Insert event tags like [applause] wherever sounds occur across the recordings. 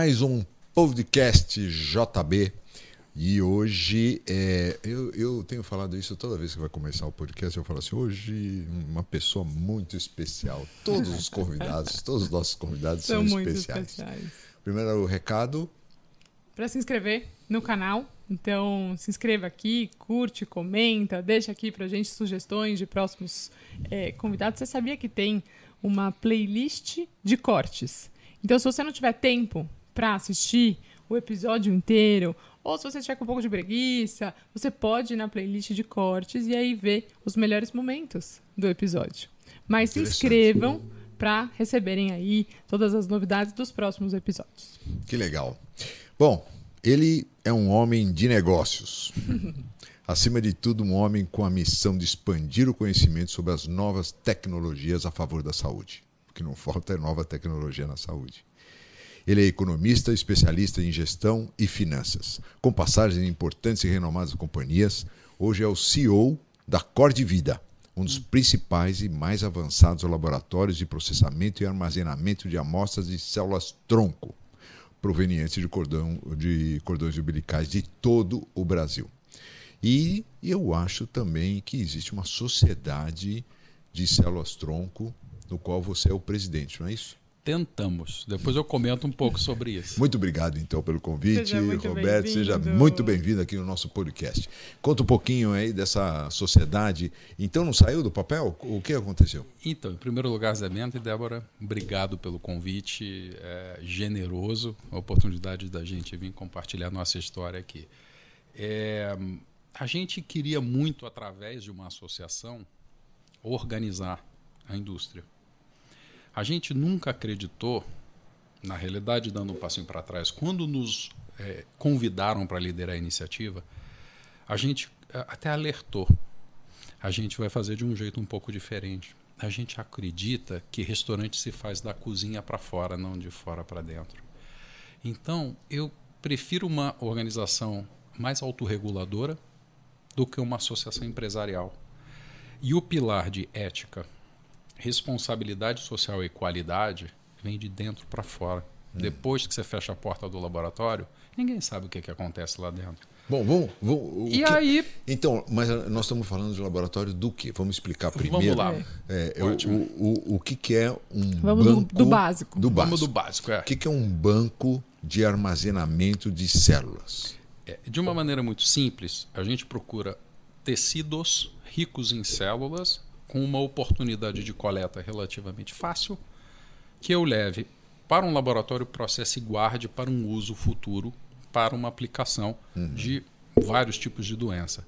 mais um podcast JB. E hoje, é, eu, eu tenho falado isso toda vez que vai começar o podcast, eu falo assim, hoje uma pessoa muito especial. Todos os convidados, [laughs] todos os nossos convidados são, são especiais. especiais. Primeiro o recado. Para se inscrever no canal, então se inscreva aqui, curte, comenta, deixa aqui pra gente sugestões de próximos é, convidados. Você sabia que tem uma playlist de cortes? Então, se você não tiver tempo para assistir o episódio inteiro, ou se você estiver com um pouco de preguiça, você pode ir na playlist de cortes e aí ver os melhores momentos do episódio. Mas se inscrevam para receberem aí todas as novidades dos próximos episódios. Que legal. Bom, ele é um homem de negócios. [laughs] Acima de tudo, um homem com a missão de expandir o conhecimento sobre as novas tecnologias a favor da saúde. O que não falta é nova tecnologia na saúde. Ele é economista, especialista em gestão e finanças, com passagens em importantes e renomadas companhias. Hoje é o CEO da Cor de Vida, um dos principais e mais avançados laboratórios de processamento e armazenamento de amostras de células tronco, provenientes de, cordão, de cordões umbilicais de todo o Brasil. E eu acho também que existe uma sociedade de células tronco, no qual você é o presidente, não é isso? Tentamos. Depois eu comento um pouco sobre isso. Muito obrigado, então, pelo convite, seja Roberto. Seja muito bem-vindo aqui no nosso podcast. Conta um pouquinho aí dessa sociedade. Então, não saiu do papel? O que aconteceu? Então, em primeiro lugar, Zé Bento e Débora, obrigado pelo convite. É generoso a oportunidade da gente vir compartilhar nossa história aqui. É, a gente queria muito, através de uma associação, organizar a indústria. A gente nunca acreditou, na realidade, dando um passinho para trás, quando nos é, convidaram para liderar a iniciativa, a gente é, até alertou. A gente vai fazer de um jeito um pouco diferente. A gente acredita que restaurante se faz da cozinha para fora, não de fora para dentro. Então, eu prefiro uma organização mais autorreguladora do que uma associação empresarial. E o pilar de ética, responsabilidade social e qualidade vem de dentro para fora. Hum. Depois que você fecha a porta do laboratório, ninguém sabe o que, que acontece lá dentro. Bom, vamos. vamos e que... aí. Então, mas nós estamos falando de laboratório do quê? Vamos explicar primeiro. Vamos lá. É, é, o, o, o, que, que é um vamos banco. Do, do básico. Do básico. Vamos do básico, é. O que, que é um banco de armazenamento de células? É, de uma maneira muito simples, a gente procura tecidos ricos em células com uma oportunidade de coleta relativamente fácil, que eu leve para um laboratório, processe e guarde para um uso futuro, para uma aplicação uhum. de vários tipos de doença.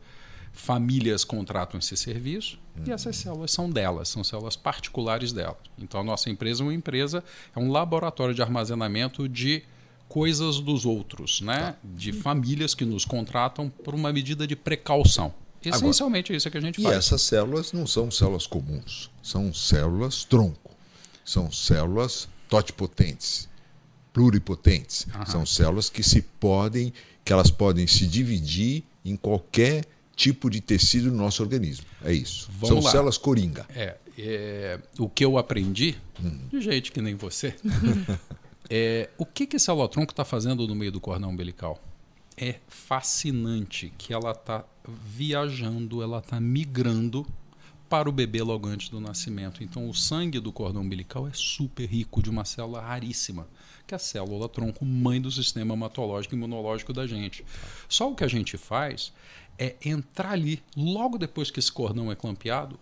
Famílias contratam esse serviço uhum. e essas células são delas, são células particulares delas. Então, a nossa empresa é uma empresa, é um laboratório de armazenamento de coisas dos outros, né? Tá. de famílias que nos contratam por uma medida de precaução. Essencialmente Agora, isso que a gente faz. E essas células não são células comuns, são células tronco, são células totipotentes, pluripotentes. Aham. São células que se podem, que elas podem se dividir em qualquer tipo de tecido do nosso organismo. É isso. Vamos são lá. células coringa. É, é, o que eu aprendi, hum. de gente que nem você, [laughs] é o que, que esse alotronco está fazendo no meio do cordão umbilical? É fascinante que ela está viajando, ela está migrando para o bebê logo antes do nascimento. Então, o sangue do cordão umbilical é super rico de uma célula raríssima, que é a célula tronco, mãe do sistema hematológico e imunológico da gente. Só o que a gente faz é entrar ali, logo depois que esse cordão é clampeado,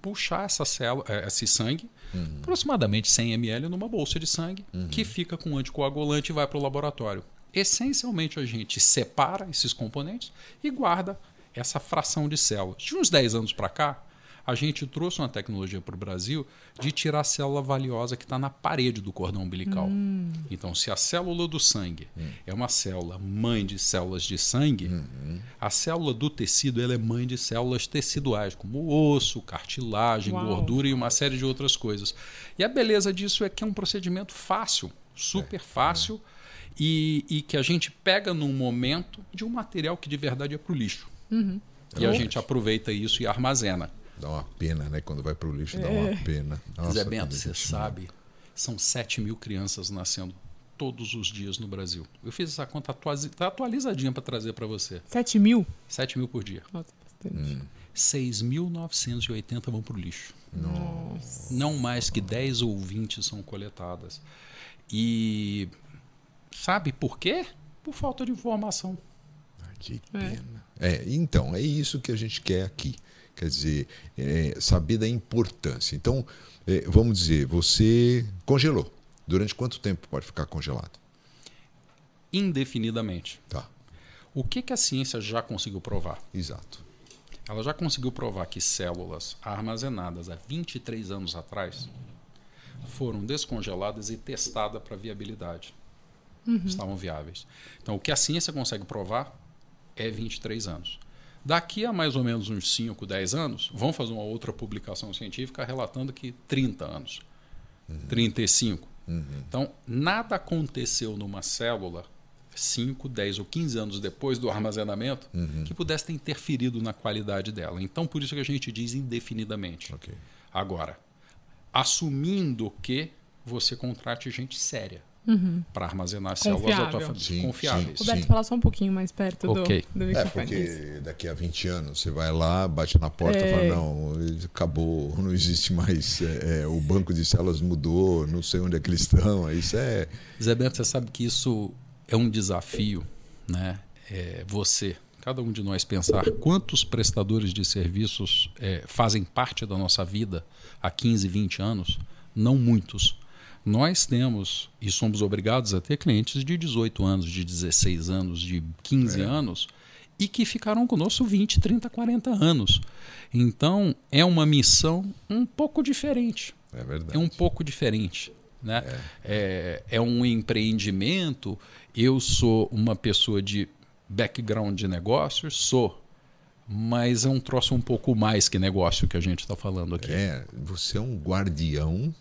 puxar essa célula, é, esse sangue, uhum. aproximadamente 100 ml numa bolsa de sangue, uhum. que fica com anticoagulante e vai para o laboratório. Essencialmente, a gente separa esses componentes e guarda essa fração de células. De uns 10 anos para cá, a gente trouxe uma tecnologia para o Brasil de tirar a célula valiosa que está na parede do cordão umbilical. Hum. Então, se a célula do sangue hum. é uma célula mãe de células de sangue, hum. a célula do tecido ela é mãe de células teciduais, como osso, cartilagem, Uau. gordura e uma série de outras coisas. E a beleza disso é que é um procedimento fácil, super é. fácil, é. E, e que a gente pega num momento de um material que de verdade é para o lixo. Uhum. E a gente aproveita isso e armazena. Dá uma pena, né? Quando vai para o lixo, é. dá uma pena. Nossa, Zé Bento, você sabe, são 7 mil crianças nascendo todos os dias no Brasil. Eu fiz essa conta atualiz- tá atualizadinha para trazer para você. 7 mil? 7 mil por dia. Nossa, bastante. 6.980 vão para o lixo. Não mais que 10 ou 20 são coletadas. E sabe por quê? Por falta de informação. Ah, Que pena. É, então, é isso que a gente quer aqui. Quer dizer, é, saber da importância. Então, é, vamos dizer, você congelou. Durante quanto tempo pode ficar congelado? Indefinidamente. Tá, O que, que a ciência já conseguiu provar? exato. Ela já conseguiu provar que células armazenadas há 23 anos atrás foram descongeladas e testadas para viabilidade. Estavam viáveis. Então, o que a ciência consegue provar é 23 anos. Daqui a mais ou menos uns 5, 10 anos, vão fazer uma outra publicação científica relatando que 30 anos, 35. Então, nada aconteceu numa célula 5, 10 ou 15 anos depois do armazenamento que pudesse ter interferido na qualidade dela. Então, por isso que a gente diz indefinidamente. Ok. Agora, assumindo que você contrate gente séria para armazenar as células da tua Confiável. família. Sim, Confiáveis. sim. Roberto, falar só um pouquinho mais perto do, Ok. do É, microfone. porque daqui a 20 anos você vai lá, bate na porta e É. fala, não, acabou, não existe mais, é, é, o banco de células mudou, não sei onde é que eles estão. Isso é. Zé Beto, você sabe que isso é um desafio, né? É você, cada um de nós pensar quantos prestadores de serviços é, fazem parte da nossa vida há 15, 20 anos? Não muitos. Nós temos e somos obrigados a ter clientes de 18 anos, de 16 anos, de 15 anos e que ficaram conosco 20, 30, 40 anos. Então, é uma missão um pouco diferente É verdade. é um pouco diferente. Né? É. É, um empreendimento. Eu sou uma pessoa de background de negócios, sou. Mas é um troço um pouco mais que negócio que a gente está falando aqui. É, você é um guardião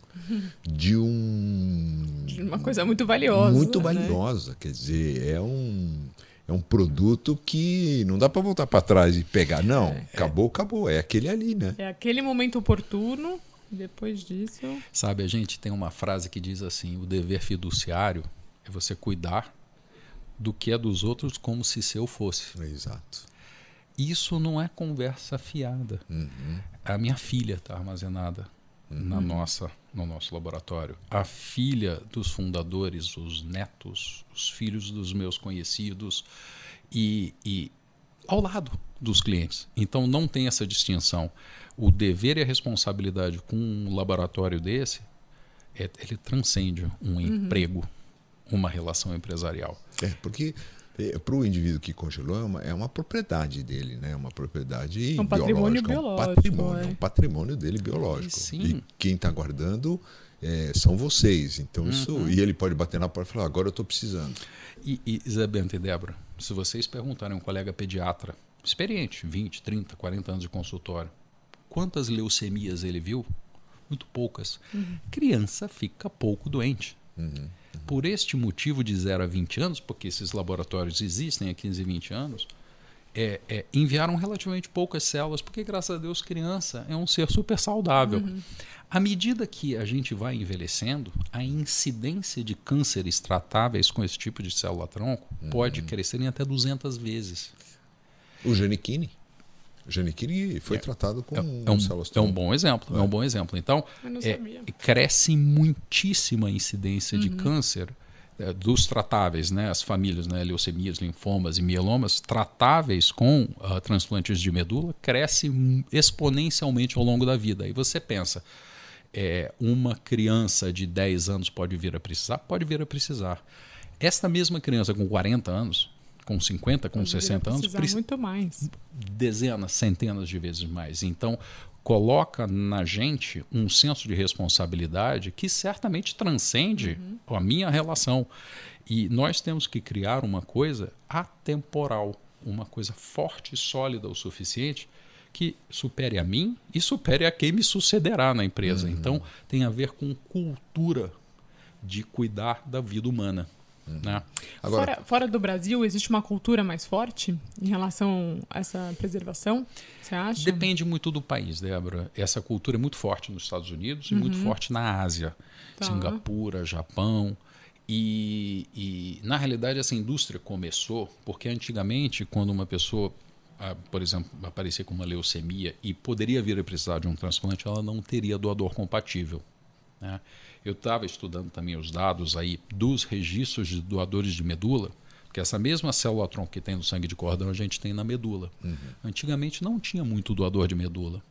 de um. De uma coisa muito valiosa. Muito né? valiosa. Quer dizer, é um. É um produto que não dá para voltar para trás e pegar. Não, acabou, acabou. É aquele ali, né? É aquele momento oportuno. Depois disso. Sabe, a gente tem uma frase que diz assim: o dever fiduciário é você cuidar do que é dos outros como se seu fosse. Exato. Isso não é conversa fiada. A minha filha está armazenada na nossa, no nosso laboratório. A filha dos fundadores, os netos, os filhos dos meus conhecidos e, e ao lado dos clientes. Então não tem essa distinção. O dever e a responsabilidade com um laboratório desse, é- ele transcende um emprego, uma relação empresarial. É, porque para o indivíduo que congelou é uma, é uma propriedade dele, né? É uma propriedade É um patrimônio biológica, é um biológico, patrimônio, é. é um patrimônio dele biológico. Sim. E quem está guardando é, são vocês. Então isso Uhum. e ele pode bater na porta e falar agora eu estou precisando. E, e e Débora, se vocês perguntarem a um colega pediatra, experiente, 20, 30, 40 anos de consultório, quantas leucemias ele viu? Muito poucas. Criança fica pouco doente. Por este motivo de 0 a 20 anos, porque esses laboratórios existem há 15 e 20 anos, é, é, enviaram relativamente poucas células, porque, graças a Deus, criança é um ser super saudável. À medida que a gente vai envelhecendo, a incidência de cânceres tratáveis com esse tipo de célula-tronco pode crescer em até 200 vezes. O Janequine. O Janequine foi tratado com É, é um, células é um bom exemplo. É um bom exemplo. Então, é, cresce muitíssima incidência de câncer é, dos tratáveis, né? As famílias, né? Leucemias, linfomas e mielomas tratáveis com ah, transplantes de medula cresce exponencialmente ao longo da vida. Aí você pensa, é, uma criança de 10 anos pode vir a precisar? Pode vir a precisar. Esta mesma criança com 40 anos, com 50, com 60 anos, precisa muito mais. dezenas, centenas de vezes mais. Então, coloca na gente um senso de responsabilidade que certamente transcende a minha relação. E nós temos que criar uma coisa atemporal, uma coisa forte e sólida o suficiente que supere a mim e supere a quem me sucederá na empresa. Então, tem a ver com cultura de cuidar da vida humana. Né? Agora, Fora, fora do Brasil, existe uma cultura mais forte em relação a essa preservação? Você acha? Depende muito do país, Débora. Essa cultura é muito forte nos Estados Unidos e muito forte na Ásia. Tá. Singapura, Japão. E, e, na realidade, essa indústria começou porque antigamente, quando uma pessoa, ah, por exemplo, aparecia com uma leucemia e poderia vir a precisar de um transplante, ela não teria doador compatível. Né? Eu estava estudando também os dados aí dos registros de doadores de medula, porque essa mesma célula-tronco que tem no sangue de cordão a gente tem na medula. Uhum. Antigamente não tinha muito doador de medula.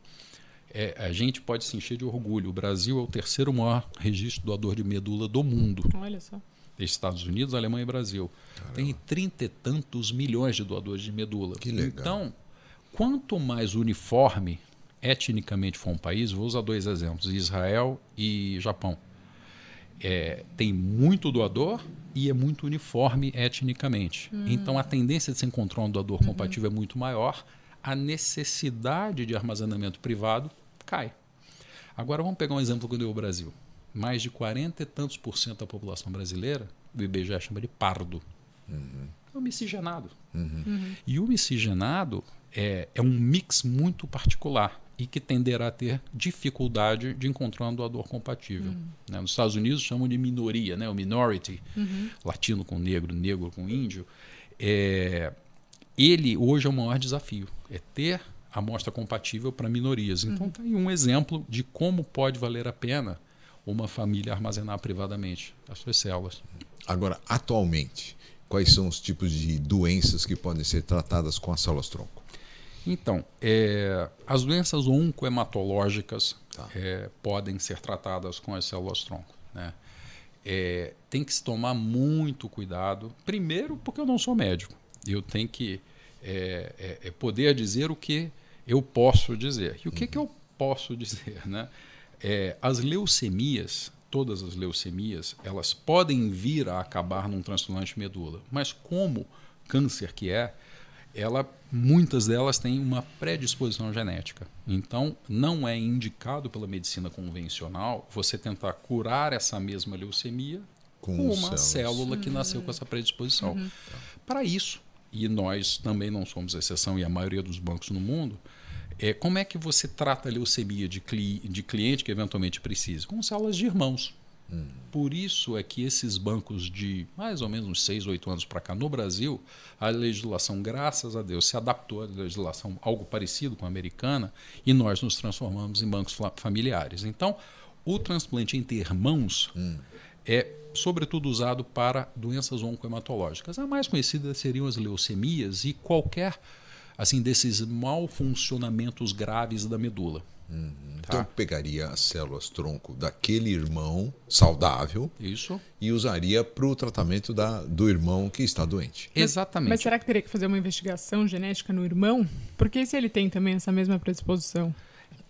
É, a gente pode se encher de orgulho. O Brasil é o terceiro maior registro doador de medula do mundo. Olha só. Estados Unidos, Alemanha e Brasil. Caramba. Tem trinta e tantos milhões de doadores de medula. Que legal. Então, quanto mais uniforme etnicamente for um país, vou usar dois exemplos: Israel e Japão. É, tem muito doador e é muito uniforme etnicamente. Uhum. Então, a tendência de se encontrar um doador uhum. compatível é muito maior. A necessidade de armazenamento privado cai. Agora, vamos pegar um exemplo que deu o Brasil mais de 40 e tantos por cento da população brasileira, o IBGE chama de pardo. Uhum. É um miscigenado. Uhum. Uhum. E o miscigenado é, é um mix muito particular e que tenderá a ter dificuldade de encontrar um doador compatível. Uhum. Né? Nos Estados Unidos chamam de minoria, né? o minority, uhum. latino com negro, negro com índio. É, ele hoje é o maior desafio, é ter amostra compatível para minorias. Então, está aí um exemplo de como pode valer a pena uma família armazenar privadamente as suas células. Agora, atualmente, quais são os tipos de doenças que podem ser tratadas com as células-tronco? Então, é, as doenças oncohematológicas tá. é, podem ser tratadas com as células-tronco. Né? É, tem que se tomar muito cuidado. Primeiro, porque eu não sou médico. Eu tenho que é, é, é, poder dizer o que eu posso dizer. E o que, uhum. que eu posso [laughs] dizer? Né? É, as leucemias, todas as leucemias, elas podem vir a acabar num transplante de medula, mas como câncer que é, ela, muitas delas têm uma predisposição genética. Então, não é indicado pela medicina convencional você tentar curar essa mesma leucemia com, com uma células. célula que nasceu com essa predisposição. Uhum. Para isso, e nós também não somos exceção, e a maioria dos bancos no mundo, é, como é que você trata a leucemia de, cli de cliente que eventualmente precise? Com células de irmãos. Hum. Por isso é que esses bancos de mais ou menos uns 6, 8 anos para cá no Brasil, a legislação, graças a Deus, se adaptou à legislação algo parecido com a americana e nós nos transformamos em bancos familiares. Então, o transplante entre irmãos hum. é sobretudo usado para doenças oncohematológicas. A mais conhecida seriam as leucemias e qualquer assim desses mal funcionamentos graves da medula. Uhum. Tá? Então pegaria as células tronco daquele irmão saudável Isso. e usaria para o tratamento da, do irmão que está doente. Exatamente. Mas será que teria que fazer uma investigação genética no irmão? Porque se ele tem também essa mesma predisposição?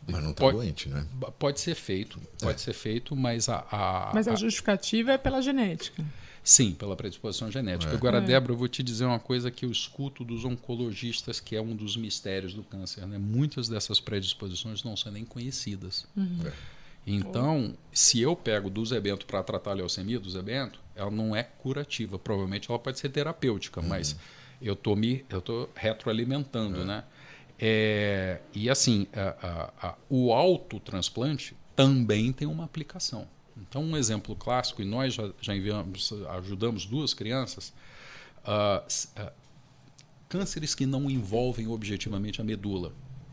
Mas não está doente, né? Pode ser feito, pode é. ser feito, mas a, a, Mas a justificativa é pela genética. Sim, pela predisposição genética. É. Agora, é. Débora, eu vou te dizer uma coisa que eu escuto dos oncologistas, que é um dos mistérios do câncer. Né? Muitas dessas predisposições não são nem conhecidas. Uhum. É. Então, oh. se eu pego do Zebento para tratar a leucemia do Zebento, ela não é curativa. Provavelmente ela pode ser terapêutica, uhum. mas eu estou me eu tô retroalimentando, é. né? É, e assim, a, a, a, o autotransplante também tem uma aplicação. Então, um exemplo clássico, e nós já, já enviamos, ajudamos duas crianças, uh, uh, cânceres que não envolvem objetivamente a medula.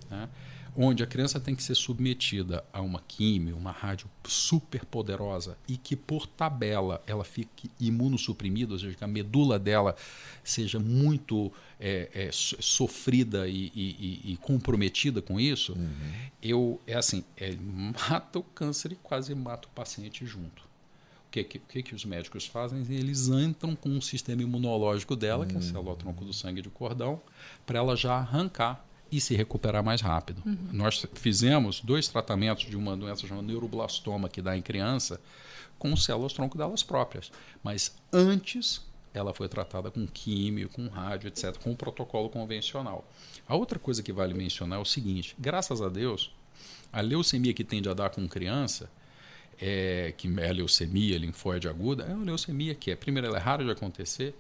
Né? Onde a criança tem que ser submetida a uma químio, uma rádio super poderosa e que por tabela ela fique imunossuprimida, ou seja, que a medula dela seja muito é, é, sofrida e, e, e, comprometida com isso, uhum. eu é assim, é, mata o câncer e quase mata o paciente junto. O que, que, que, os médicos fazem? Eles entram com o sistema imunológico dela, uhum. que é a célula tronco do sangue de cordão, para ela já arrancar e se recuperar mais rápido. Uhum. Nós fizemos dois tratamentos de uma doença chamada neuroblastoma que dá em criança com células tronco delas próprias, mas antes ela foi tratada com químio, com rádio, etc., com um protocolo convencional. A outra coisa que vale mencionar é o seguinte: graças a Deus, a leucemia que tende a dar com criança, é, que é a leucemia linfóide aguda, é uma leucemia que é, primeiro, ela é rara de acontecer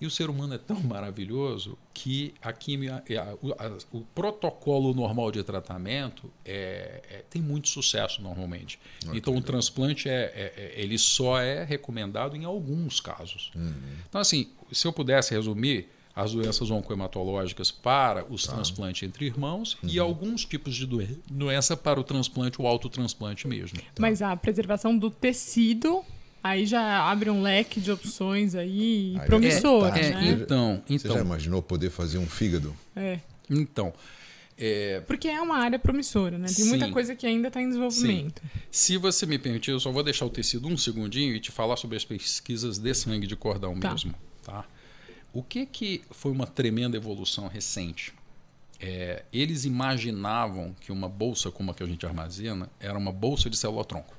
E o ser humano é tão maravilhoso que a química, a, a, o protocolo normal de tratamento é, é, tem muito sucesso normalmente. Okay. Então o transplante é, é, é, ele só é recomendado em alguns casos. Uhum. Então assim, se eu pudesse resumir as doenças oncohematológicas para os tá. transplantes entre irmãos uhum. e alguns tipos de doença para o transplante, o autotransplante mesmo. Tá. Mas a preservação do tecido Aí já abre um leque de opções aí, aí promissor, é, né? É, então, então. Você já imaginou poder fazer um fígado? É. Então. É... Porque é uma área promissora, né? Tem Sim. muita coisa que ainda está em desenvolvimento. Sim. Se você me permitir, eu só vou deixar o tecido um segundinho e te falar sobre as pesquisas de sangue de cordão tá. mesmo. Tá? O que, que foi uma tremenda evolução recente? É, eles imaginavam que uma bolsa como a que a gente armazena era uma bolsa de célula-tronco.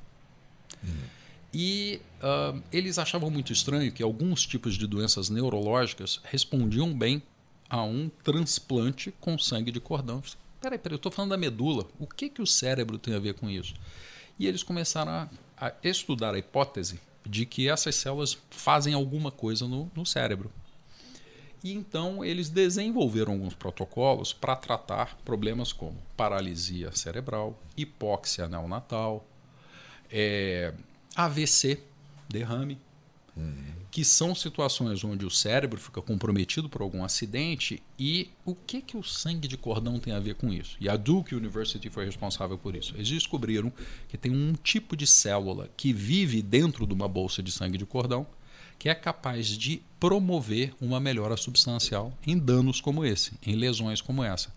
Uhum. E uh, eles achavam muito estranho que alguns tipos de doenças neurológicas respondiam bem a um transplante com sangue de cordão. Peraí, peraí, eu estou falando da medula. O que, que o cérebro tem a ver com isso? E eles começaram a, a estudar a hipótese de que essas células fazem alguma coisa no, no cérebro. E então eles desenvolveram alguns protocolos para tratar problemas como paralisia cerebral, hipóxia neonatal, é, AVC, derrame, uhum. que são situações onde o cérebro fica comprometido por algum acidente e o que que o sangue de cordão tem a ver com isso? E a Duke University foi responsável por isso. Eles descobriram que tem um tipo de célula que vive dentro de uma bolsa de sangue de cordão que é capaz de promover uma melhora substancial em danos como esse, em lesões como essa.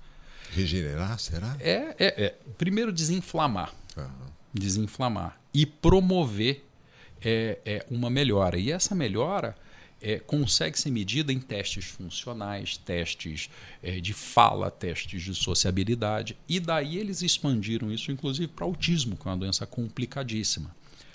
Regenerar, será? É, é, é. primeiro desinflamar. Uhum. Desinflamar e promover é, é, uma melhora. E essa melhora é, consegue ser medida em testes funcionais, testes é, de fala, testes de sociabilidade. E daí eles expandiram isso, inclusive, para autismo, que é uma doença complicadíssima.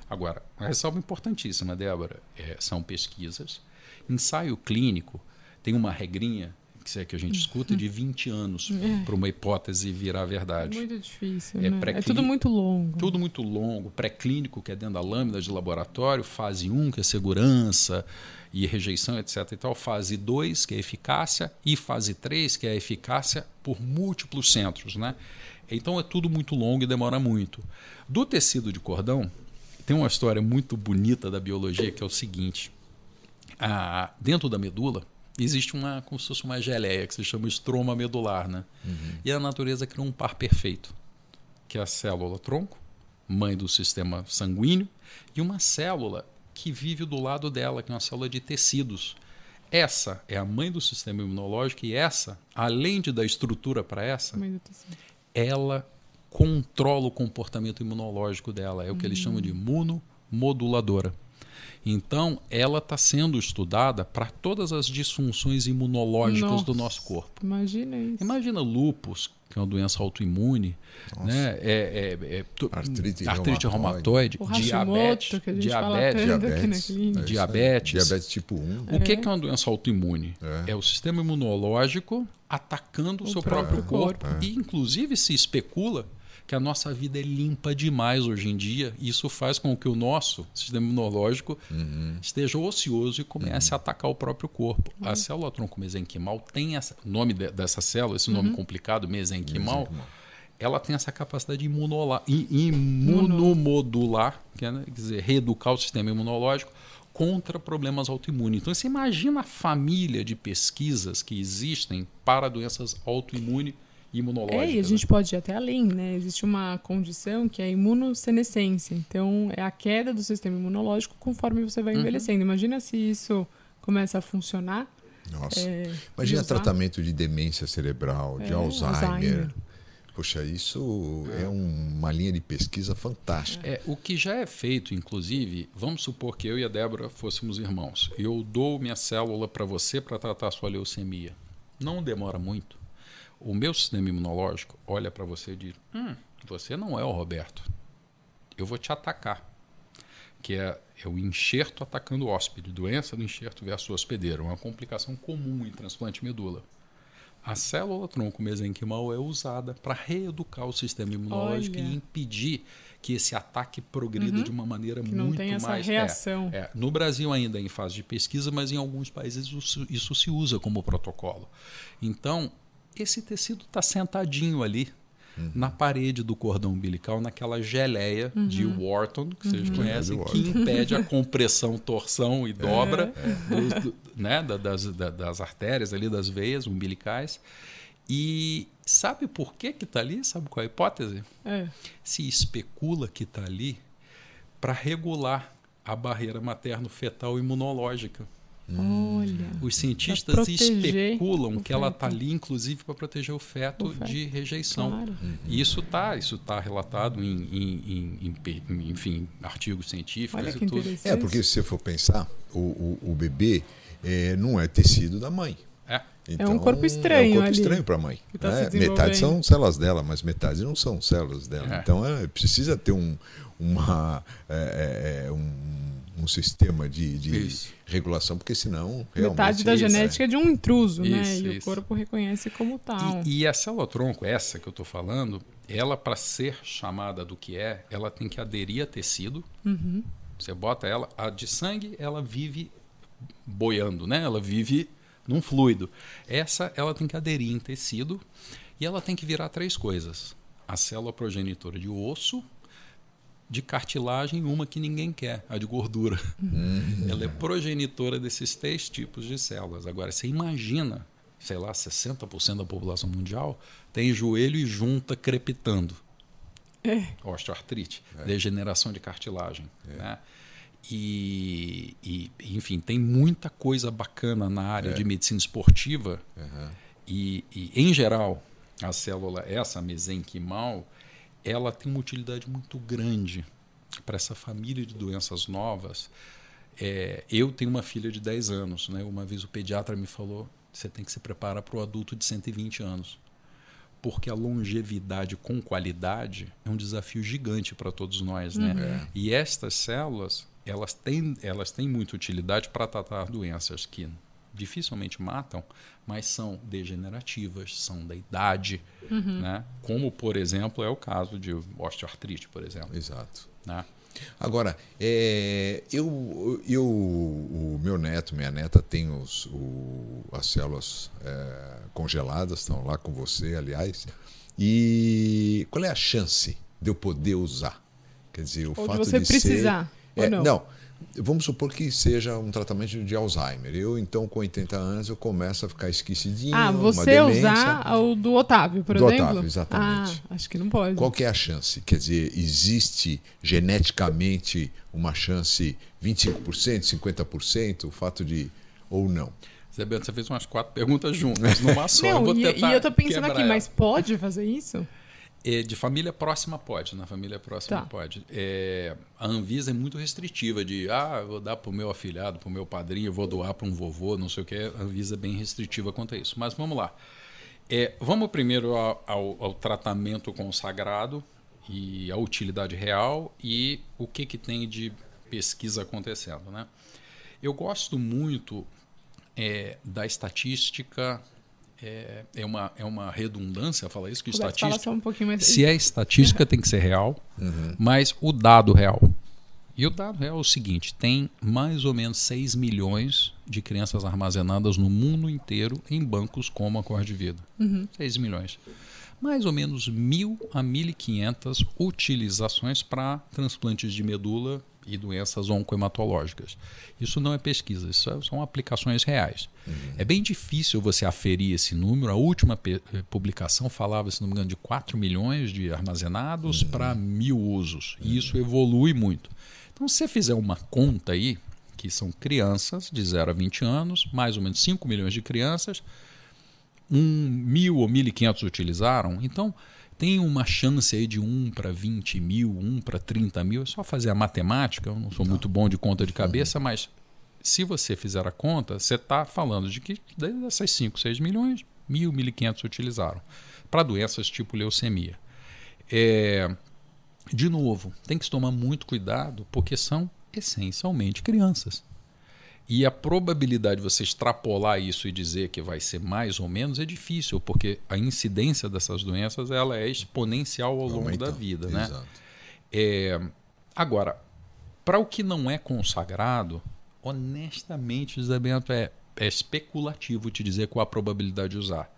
Agora, uma ressalva importantíssima, Débora, é, são pesquisas. Ensaio clínico tem uma regrinha que, é que a gente escuta de 20 anos [laughs] é. para uma hipótese virar verdade. É muito difícil. É, né? é tudo muito longo. Tudo muito longo. Pré-clínico, que é dentro da lâmina de laboratório. Fase 1, que é segurança e rejeição, etc. E tal. Fase 2, que é eficácia. E fase 3, que é eficácia por múltiplos centros. Né? Então é tudo muito longo e demora muito. Do tecido de cordão, tem uma história muito bonita da biologia que é o seguinte: a, dentro da medula existe uma, como se fosse uma geleia que se chama estroma medular, né? Uhum. E a natureza criou um par perfeito, que é a célula tronco, mãe do sistema sanguíneo, e uma célula que vive do lado dela, que é uma célula de tecidos. Essa é a mãe do sistema imunológico e essa, além de dar estrutura para essa, ela controla o comportamento imunológico dela. É o que eles chamam de uhum. imunomoduladora. Então, ela está sendo estudada para todas as disfunções imunológicas Nossa, do nosso corpo. Imagina isso. Imagina lúpus, que é uma doença autoimune, né? É, é, é artrite, artrite reumatoide, diabetes, que a gente diabetes, diabetes, é diabetes, diabetes tipo 1. O que, que é uma doença autoimune? É. é o sistema imunológico atacando o, seu próprio, corpo. E, inclusive, se especula que a nossa vida é limpa demais hoje em dia. E isso faz com que o nosso sistema imunológico uhum. esteja ocioso e comece uhum. a atacar o próprio corpo. Uhum. A célula tronco mesenquimal tem essa, o nome de, dessa célula, esse nome uhum. complicado, mesenquimal, mesenquimal, ela tem essa capacidade imunolar, imunomodular, é, quer dizer, reeducar o sistema imunológico contra problemas autoimunes. Então, você imagina a família de pesquisas que existem para doenças autoimunes imunológica. É, e a gente né? pode ir até além, né? Existe uma condição que é a imunossenescência. Então, é a queda do sistema imunológico conforme você vai uhum. envelhecendo. Uhum. Imagina se isso começa a funcionar. Nossa. É, Imagina de tratamento de demência cerebral, de é, Alzheimer. Alzheimer. Poxa, isso é, é uma linha de pesquisa fantástica. É, o que já é feito, inclusive, vamos supor que eu e a Débora fôssemos irmãos. Eu dou minha célula para você para tratar a sua leucemia. Não demora muito o meu sistema imunológico olha para você e diz: hum, você não é o Roberto. Eu vou te atacar. Que é, é o enxerto atacando o hóspede, doença do enxerto versus hospedeiro, uma complicação comum em transplante medula. a célula tronco mesenquimal é usada para reeducar o sistema imunológico Olha. e impedir que esse ataque progrida Uhum. de uma maneira Que muito não tem essa mais é, reação. é, no Brasil ainda em fase de pesquisa, mas em alguns países isso, isso se usa como protocolo. Então, esse tecido está sentadinho ali na parede do cordão umbilical, naquela geleia de Wharton, que vocês conhecem, De que impede a compressão, torção e dobra É. dos- do- né, da- das, da- das artérias ali, das veias umbilicais. E sabe por que que está ali? Sabe qual é a hipótese? É. se especula que está ali para regular a barreira materno-fetal imunológica. Olha. Os cientistas especulam que ela está ali, inclusive, para proteger o feto, O feto, de rejeição. Claro. E isso está isso tá relatado em, em- em- em enfim, artigos científicos Olha e tudo. É, porque se você for pensar, o, o, o bebê é, não é tecido da mãe. É. Então, um corpo estranho É um corpo ali, estranho para a mãe. tá né? Metade são células dela, mas metade não são células dela. É. Então é, precisa ter um, uma, é, é, um, um sistema de, de Isso. Regulação, porque senão realmente. Metade da isso, é. genética é de um intruso, né? Isso, E o isso. corpo reconhece como tal. E, e a célula-tronco, essa que eu estou falando, ela, para ser chamada do que é, ela tem que aderir a tecido. Uhum. Você bota ela, a de sangue, ela vive boiando, né? Ela vive num fluido. Essa, ela tem que aderir em tecido e ela tem que virar três coisas: a célula progenitora de osso, de cartilagem uma que ninguém quer, a de gordura. Ela é progenitora desses três tipos de células. Agora, você imagina, sei lá, 60% da população mundial tem joelho e junta crepitando É. osteoartrite, degeneração de cartilagem. Né? E, e, enfim, tem muita coisa bacana na área de medicina esportiva Aham. e, e, em geral, a célula, essa mesenquimal, ela tem uma utilidade muito grande para essa família de doenças novas. É, eu tenho uma filha de 10 anos. Né? Uma vez o pediatra me falou: você tem que se preparar para o adulto de 120 anos. Porque a longevidade com qualidade é um desafio gigante para todos nós. Né? E estas células, elas têm, elas têm muita utilidade para tratar doenças que dificilmente matam, mas são degenerativas, são da idade, né? como, por exemplo, é o caso de osteoartrite, por exemplo. Exato. Né? Agora, é, eu, eu, o meu neto, minha neta, tem os, o- as células é, congeladas, estão lá com você, aliás. E qual é a chance de eu poder usar? Quer dizer, o Ou de fato você de precisar, ser, ou é, não? não. Vamos supor que seja um tratamento de Alzheimer. Eu, então, com 80 anos, eu começo a ficar esquecidinho. Ah, uma você usar o do Otávio, por Do exemplo? Otávio, exatamente. Ah, acho que não pode. Qual que é a chance? Quer dizer, existe geneticamente uma chance 25%, 50%, o fato de ou não? Zé Bento, você fez umas quatro perguntas juntas numa [laughs] só. eu Não, vou e, tentar e eu tô pensando aqui, ela. mas pode fazer isso? É, de família próxima pode, na família próxima Tá. pode. É, a Anvisa é muito restritiva de, ah, vou dar para o meu afilhado, para o meu padrinho, vou doar para um vovô, não sei o que. A Anvisa é bem restritiva quanto a isso. Mas vamos lá. É, vamos primeiro ao, ao- ao tratamento consagrado e a utilidade real e o que, que tem de pesquisa acontecendo. Né? Eu gosto muito é, da estatística. É, é, uma, é uma redundância falar isso, que Roberto, estatística. fala só um pouquinho mais. Se é estatística, tem que ser real, mas o dado real. E o dado real é o seguinte: tem mais ou menos 6 milhões de crianças armazenadas no mundo inteiro em bancos como a Cor de Vida. 6 milhões. Mais ou menos 1.000 a 1.500 utilizações para transplantes de medula e doenças oncohematológicas. Isso não é pesquisa, isso é- são aplicações reais. É bem difícil você aferir esse número. A última eh, publicação falava, se não me engano, de 4 milhões de armazenados para mil usos. E isso evolui muito. Então, se você fizer uma conta aí, que são crianças de 0 a 20 anos, mais ou menos 5 milhões de crianças, um mil ou 1.500 utilizaram, então tem uma chance aí de 1 para 20 mil, 1 para 30 mil. É só fazer a matemática, eu não sou muito bom de conta de cabeça, mas se você fizer a conta, você está falando de que dessas 5, 6 milhões, 1.000, 1.500 utilizaram para doenças tipo leucemia. É, de novo, tem que se tomar muito cuidado porque são essencialmente crianças. E a probabilidade de você extrapolar isso e dizer que vai ser mais ou menos é difícil, porque a incidência dessas doenças ela é exponencial ao longo da vida. Né? É, agora, para o que não é consagrado, honestamente, José Bento, é, é especulativo te dizer qual a probabilidade de usar.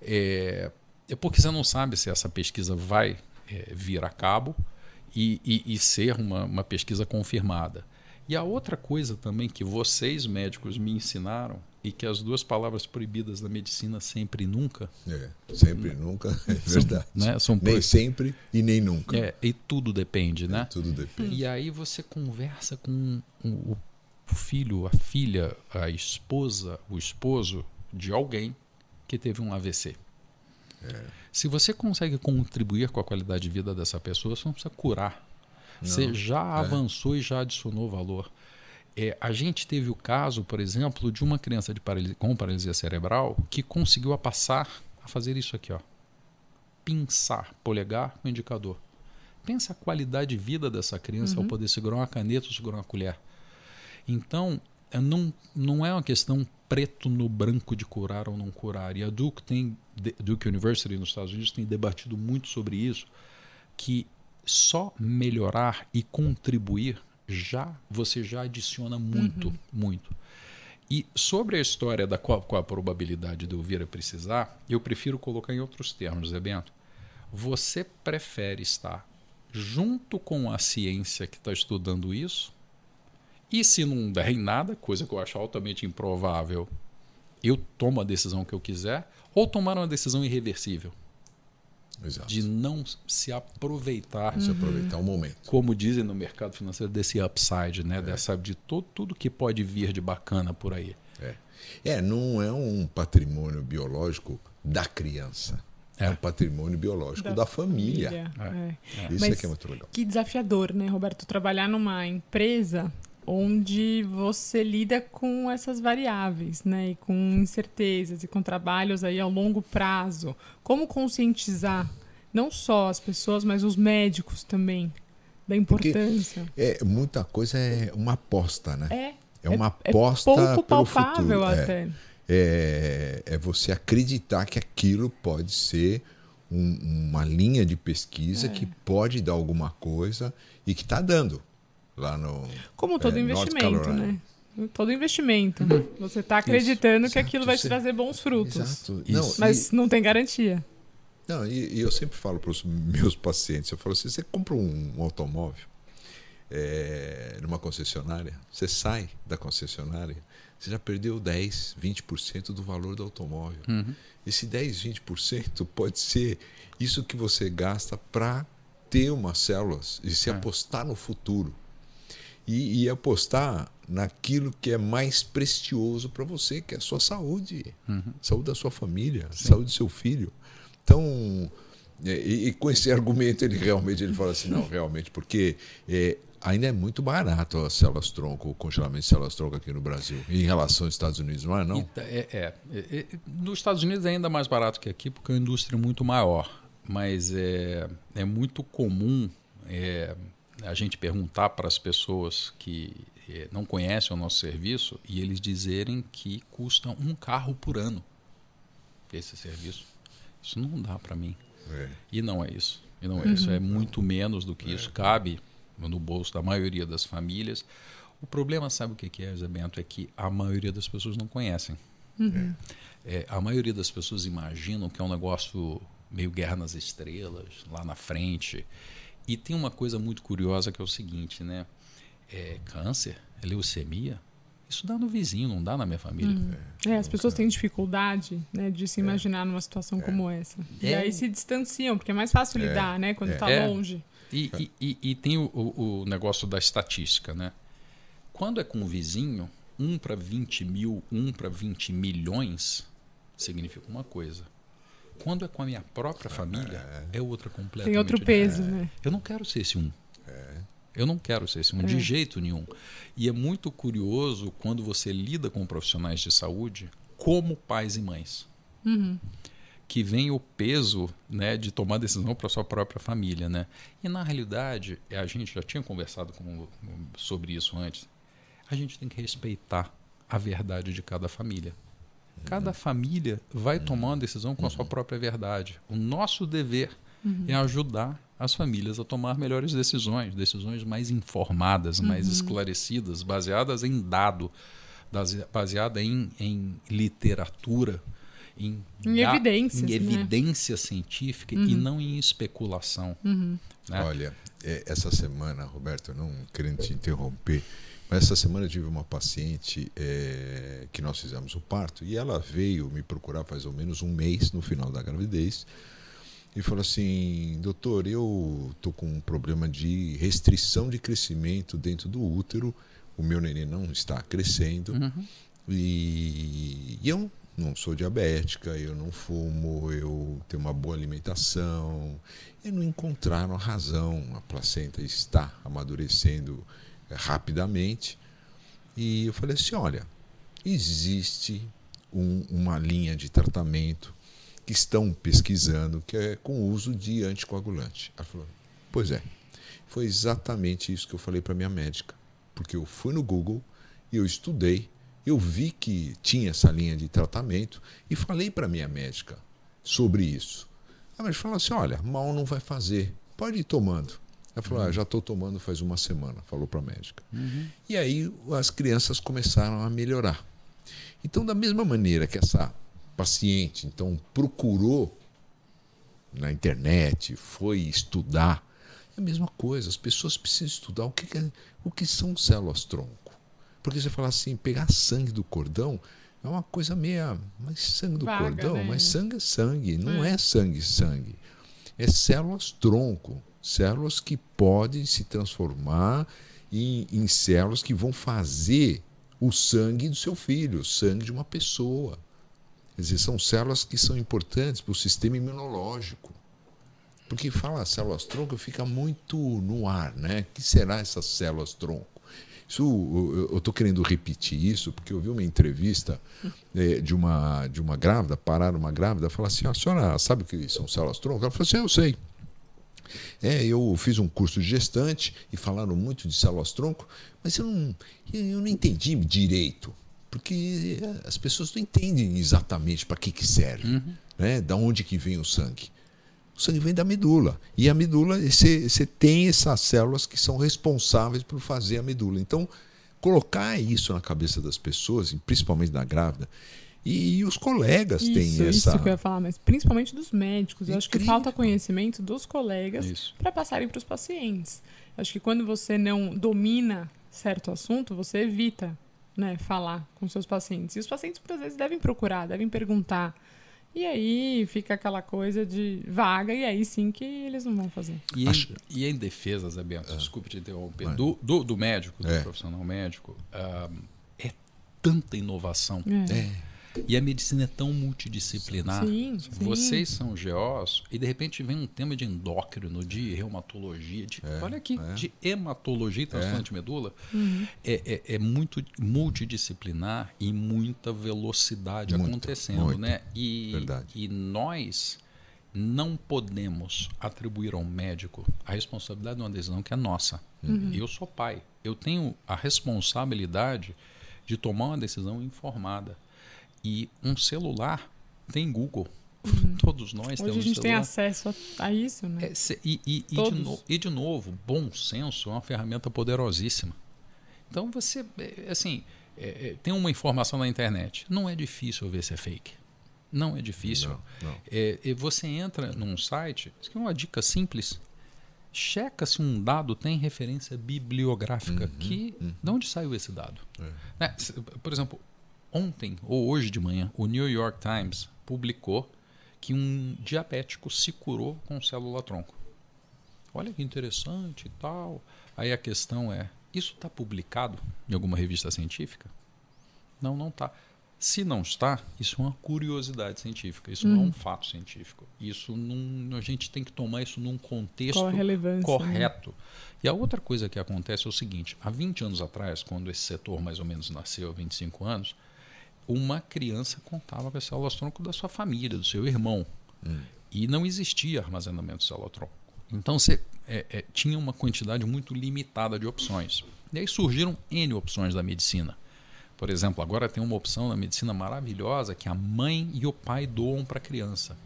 É, é porque você não sabe se essa pesquisa vai é, vir a cabo e, e, e ser uma, uma pesquisa confirmada. E a outra coisa também que vocês médicos me ensinaram e que as duas palavras proibidas da medicina sempre e nunca. É, sempre e nunca, [laughs] é verdade. São, né, são nem sempre e nem nunca. É, e tudo depende, né? tudo depende. E aí você conversa com o filho, a filha, a esposa, o esposo de alguém que teve um AVC. É. Se você consegue contribuir com a qualidade de vida dessa pessoa, você não precisa curar você já é. avançou e já adicionou valor. É, a gente teve o caso, por exemplo, de uma criança de paralisia, com paralisia cerebral que conseguiu a passar a fazer isso aqui, ó. Pinçar polegar com indicador. Pensa a qualidade de vida dessa criança uhum. ao poder segurar uma caneta ou segurar uma colher. Então, é, não, não é uma questão preto no branco de curar ou não curar. E a Duke, tem, Duke University nos Estados Unidos tem debatido muito sobre isso, que só melhorar e contribuir já você já adiciona muito, uhum. muito. E sobre a história da qual, qual a probabilidade de eu vir a precisar, eu prefiro colocar em outros termos, Zé Bento. Você prefere estar junto com a ciência que está estudando isso? E se não der em nada, coisa que eu acho altamente improvável, eu tomo a decisão que eu quiser, ou tomar uma decisão irreversível? Exato. de não se aproveitar. Se aproveitar o momento. Como dizem no mercado financeiro, desse upside, né? É. Dessa, de todo, tudo que pode vir de bacana por aí. É. é, não é um patrimônio biológico da criança. É, é um patrimônio biológico da, da família. família. É. é. Isso Mas é que é muito legal. Que desafiador, né, Roberto? Trabalhar numa empresa onde você lida com essas variáveis, né, e com incertezas e com trabalhos aí ao longo prazo. Como conscientizar não só as pessoas, mas os médicos também da importância? Porque é muita coisa é uma aposta, né? É. É uma é, aposta é pouco palpável até. É, é, é, você acreditar que aquilo pode ser um, uma linha de pesquisa é. que pode dar alguma coisa e que está dando lá no. Como todo é, investimento, né? Todo investimento. Uhum. Você está acreditando Isso, que aquilo vai te trazer bons frutos. Exato. Não, mas e... não tem garantia. Não, e, e eu sempre falo para os meus pacientes, eu falo assim, você compra um, um automóvel é, numa concessionária, você sai da concessionária, você já perdeu 10, 20% do valor do automóvel. Uhum. Esse 10, 20% pode ser isso que você gasta para ter umas células e se é. apostar no futuro e, e apostar naquilo que é mais precioso para você, que é a sua saúde, uhum. saúde da sua família, Sim. saúde do seu filho. Então, é, e, e, com esse [laughs] argumento ele realmente ele fala assim, não, realmente, porque é, ainda é muito barato as células tronco, o congelamento de células tronco aqui no Brasil, em relação aos Estados Unidos, não é não? Tá, é, é, é, é, nos Estados Unidos é ainda mais barato que aqui, porque é uma indústria muito maior, mas é, é muito comum é, a gente perguntar para as pessoas que eh, não conhecem o nosso serviço e eles dizerem que custa um carro por ano esse serviço. Isso não dá para mim. É. E não é isso. E não é uhum. isso. É muito menos do que é. isso. Cabe no bolso da maioria das famílias. O problema, sabe o que é, Zé Bento? É que a maioria das pessoas não conhecem. Uhum. É, a maioria das pessoas imaginam que é um negócio meio guerra nas estrelas, lá na frente. E tem uma coisa muito curiosa que é o seguinte, né? É, câncer, leucemia, isso dá no vizinho, não dá na minha família. Hum. É, é, as pessoas têm dificuldade né, de se é. imaginar numa situação é. como essa. E é. aí se distanciam, porque é mais fácil é. lidar, né? Quando está longe. E, e, e, e tem o, o, o, negócio da estatística, né? Quando é com o vizinho, 1 para 20 mil, 1 para 20 milhões significa uma coisa. Quando é com a minha própria família, é, é outra completamente. Tem outro peso, né? Eu não quero ser esse um. É. Eu não quero ser esse um, de é. jeito nenhum. E é muito curioso quando você lida com profissionais de saúde como pais e mães. Uhum. Que vem o peso né, de tomar decisão para sua própria família. Né? E na realidade, a gente já tinha conversado com, sobre isso antes. A gente tem que respeitar a verdade de cada família. Cada família vai tomar uma decisão com a sua própria verdade. O nosso dever é ajudar as famílias a tomar melhores decisões, decisões mais informadas, mais esclarecidas, baseadas em dado, baseada em, em literatura, em, em da, evidências, em né? evidência científica e não em especulação. Né? Olha, é, essa semana, Roberto, não querendo te interromper, essa semana eu tive uma paciente é, que nós fizemos o parto e ela veio me procurar faz ou menos um mês no final da gravidez e falou assim: Doutor, eu tô com um problema de restrição de crescimento dentro do útero, o meu neném não está crescendo Uhum. e, e eu não sou diabética, eu não fumo, eu tenho uma boa alimentação. E não encontraram a razão. A placenta está amadurecendo rapidamente. E eu falei assim: olha, existe um- uma linha de tratamento que estão pesquisando que é com o uso de anticoagulante. Ela falou: pois é. Foi exatamente isso que eu falei para minha médica. Porque eu fui no Google e eu estudei eu vi que tinha essa linha de tratamento e falei para minha médica sobre isso. A médica falou assim: olha, mal não vai fazer, pode ir tomando. Ela falou: ah, já estou tomando faz uma semana, falou para a médica. E aí as crianças começaram a melhorar. Então, da mesma maneira que essa paciente então procurou na internet, foi estudar, é a mesma coisa. As pessoas precisam estudar o que, é- o que são células tronco. Porque você fala assim, pegar sangue do cordão é uma coisa meia. Mas sangue do Vaga, cordão, né? mas sangue é sangue, não É. é sangue sangue. É células tronco, células que podem se transformar em, em células que vão fazer o sangue do seu filho, o sangue de uma pessoa. Quer dizer, são células que são importantes para o sistema imunológico. Porque fala células tronco fica muito no ar, né? O que será essas células tronco? Isso, eu- estou querendo repetir isso porque eu vi uma entrevista [laughs] eh, de, uma, de uma grávida, pararam uma grávida, falar assim, a senhora sabe o que são células tronco? Ela falou assim, eu sei. É, eu fiz um curso de gestante e falaram muito de células tronco, mas eu não, eu não entendi direito, porque eh, as pessoas não entendem exatamente para que, que serve, né? da onde que vem o sangue. O sangue vem da medula. E a medula, você você tem essas células que são responsáveis por fazer a medula. Então, colocar isso na cabeça das pessoas, principalmente da grávida, e, os colegas Isso, têm isso essa. que eu ia falar, mas principalmente dos médicos. Eu acho que falta conhecimento dos colegas Isso. para passarem para os pacientes. Eu acho que quando você não domina certo assunto, você evita né, falar com seus pacientes. E os pacientes muitas vezes devem procurar, devem perguntar. E aí fica aquela coisa de vaga, e aí sim que eles não vão fazer. E, Acho- em, e em defesa, Zé Bento, desculpe te interromper, do, do, do médico, do É. profissional médico, ah, é tanta inovação. É. É, E a medicina é tão multidisciplinar. Sim, sim. Vocês são GOs e de repente vem um tema de endócrino, de reumatologia, de, olha aqui, é. de hematologia e transplante de medula. Uhum. É, é, é muito multidisciplinar e muita velocidade Muito, acontecendo, muito. né? E, Verdade. e nós não podemos atribuir ao médico a responsabilidade de uma decisão que é nossa. Eu sou pai. Eu tenho a responsabilidade de tomar uma decisão informada. E um celular tem Google. [laughs] Todos nós Hoje temos a gente tem celular. acesso a, a isso, né? É, cê- e, e- e de no- e de novo, bom senso é uma ferramenta poderosíssima. Então você, é, assim, é, é, tem uma informação na internet. Não é difícil ver se é fake. Não é difícil. Não, não. É, e você entra num site, isso aqui é uma dica simples. Checa se um dado tem referência bibliográfica. que, De onde saiu esse dado? Né, se- Por exemplo, ontem ou hoje de manhã, o New York Times publicou que um diabético se curou com célula tronco. Olha que interessante e tal. Aí a questão é: isso está publicado em alguma revista científica? Não, não está. Se não está, isso é uma curiosidade científica. Isso não é um fato científico. Isso não, a gente tem que tomar isso num contexto né? correto. E a outra coisa que acontece é o seguinte: há 20 anos atrás, quando esse setor mais ou menos nasceu, há 25 anos, uma criança contava com as células tronco da sua família, do seu irmão. E não existia armazenamento de célula tronco. Então você é, é, tinha uma quantidade muito limitada de opções. E aí surgiram N opções da medicina. Por exemplo, agora tem uma opção na medicina maravilhosa que a mãe e o pai doam para a criança.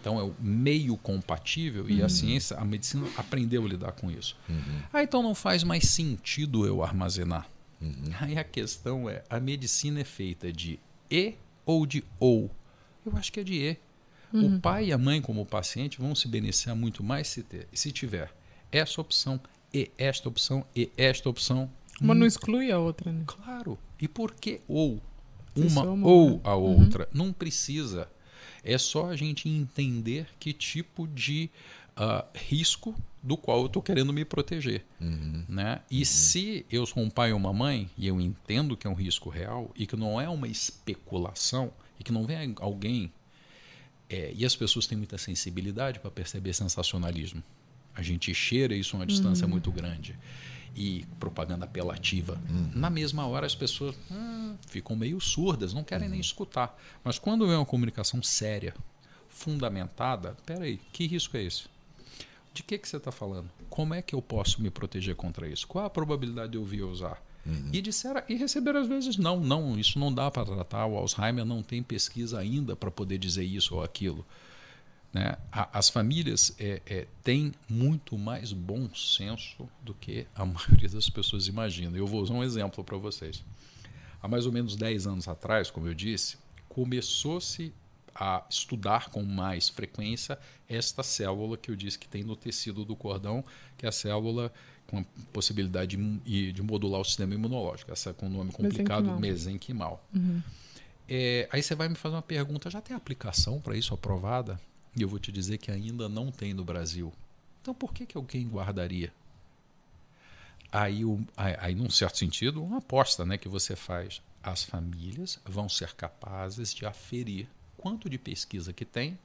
Então é o meio compatível e a ciência, a medicina aprendeu a lidar com isso. Ah, então não faz mais sentido eu armazenar. Aí a questão é: a medicina é feita de e ou de ou? Eu acho que é de e. O pai e a mãe, como paciente, vão se beneficiar muito mais se, ter, se tiver essa opção, e esta opção, e esta opção. Uma não exclui a outra, né? Claro. E por que ou? Uma ou a outra. Não precisa. É só a gente entender que tipo de ah, risco do qual eu estou querendo me proteger. Né? E se eu sou um pai ou uma mãe e eu entendo que é um risco real e que não é uma especulação e que não vem alguém. é, e as pessoas têm muita sensibilidade para perceber sensacionalismo. A gente cheira isso a uma distância muito grande. E propaganda apelativa. Na mesma hora as pessoas hum, ficam meio surdas, não querem nem escutar. Mas quando vem uma comunicação séria, fundamentada, peraí, que risco é esse? De que, que você está falando? Como é que eu posso me proteger contra isso? Qual a probabilidade de eu vir usar? E disseram, e receberam às vezes, não, não, isso não dá para tratar, o Alzheimer não tem pesquisa ainda para poder dizer isso ou aquilo. Né? A- As famílias é, é, têm muito mais bom senso do que a [laughs] maioria das pessoas imaginam. Eu vou usar um exemplo para vocês. Há mais ou menos 10 anos atrás, como eu disse, começou-se a estudar com mais frequência esta célula que eu disse que tem no tecido do cordão, que é a célula com a possibilidade de, de modular o sistema imunológico, essa com o nome complicado, Mesenquimal. mesenquimal. É, aí você vai me fazer uma pergunta: já tem aplicação para isso aprovada? E eu vou te dizer que ainda não tem no Brasil. Então por que, que alguém guardaria? Aí, o- aí, aí, num certo sentido, uma aposta né, que você faz. As famílias vão ser capazes de aferir quanto de pesquisa que tem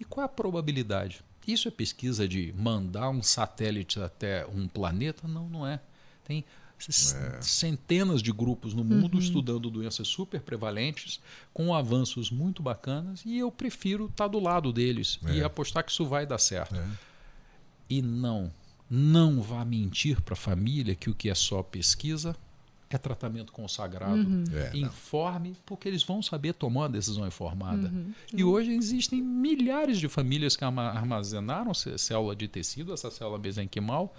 e qual é a probabilidade. Isso é pesquisa de mandar um satélite até um planeta? Não, não é. Tem c- centenas de grupos no mundo estudando doenças super prevalentes, com avanços muito bacanas, e eu prefiro estar do lado deles e É. apostar que isso vai dar certo. É. E não, não vá mentir para a família que o que é só pesquisa é tratamento consagrado. É, não. Informe, porque eles vão saber tomar uma decisão informada. E hoje existem milhares de famílias que arma- armazenaram cé- célula de tecido, essa célula mesenquimal,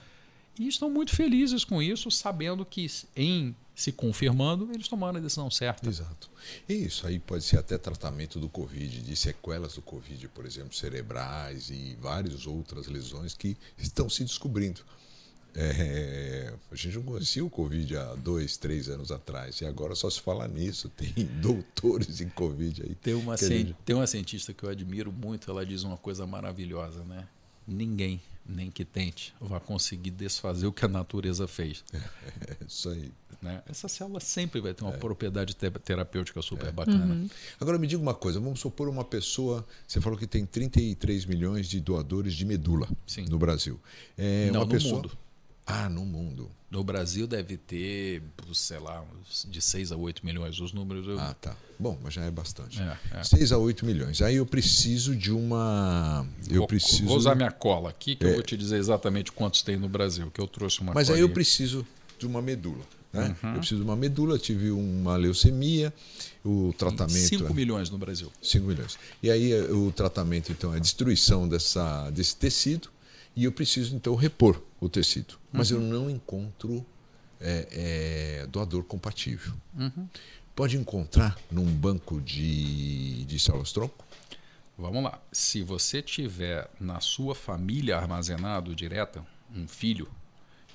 e estão muito felizes com isso, sabendo que em se confirmando, eles tomaram a decisão certa. Exato. E isso aí pode ser até tratamento do Covid, de sequelas do Covid, por exemplo, cerebrais e várias outras lesões que estão se descobrindo. É, a gente não conhecia o Covid há dois, três anos atrás, e agora só se fala nisso. Tem [laughs] doutores em Covid aí. Tem uma, gente- tem uma cientista que eu admiro muito, ela diz uma coisa maravilhosa, né? Ninguém, nem que tente, vai conseguir desfazer o que a natureza fez. [laughs] É isso aí. Né? Essa célula sempre vai ter uma propriedade te- terapêutica É. super bacana. Agora me diga uma coisa, vamos supor uma pessoa, você falou que tem 33 milhões de doadores de medula Sim. no Brasil. É Não, uma no pessoa... mundo. Ah, no mundo. No Brasil deve ter, sei lá, de 6 a 8 milhões. Os números eu. Ah, tá. Bom, mas já é bastante. É, é. 6 a 8 milhões. Aí eu preciso de uma. Eu vou, preciso. É. vou usar minha cola aqui, que eu vou te dizer exatamente quantos tem no Brasil, que eu trouxe uma Mas aí eu colinha. preciso de uma medula. Né? Uhum. Eu preciso de uma medula, tive uma leucemia, o tratamento. 5 é- milhões no Brasil. 5 milhões. E aí eh, o tratamento, então, é a destruição dessa, desse tecido e eu preciso, então, repor o tecido. Mas Uhum. eu não encontro é, é, doador compatível. Uhum. Pode encontrar num banco de, de células-tronco? Vamos lá. Se você tiver na sua família armazenado direta um filho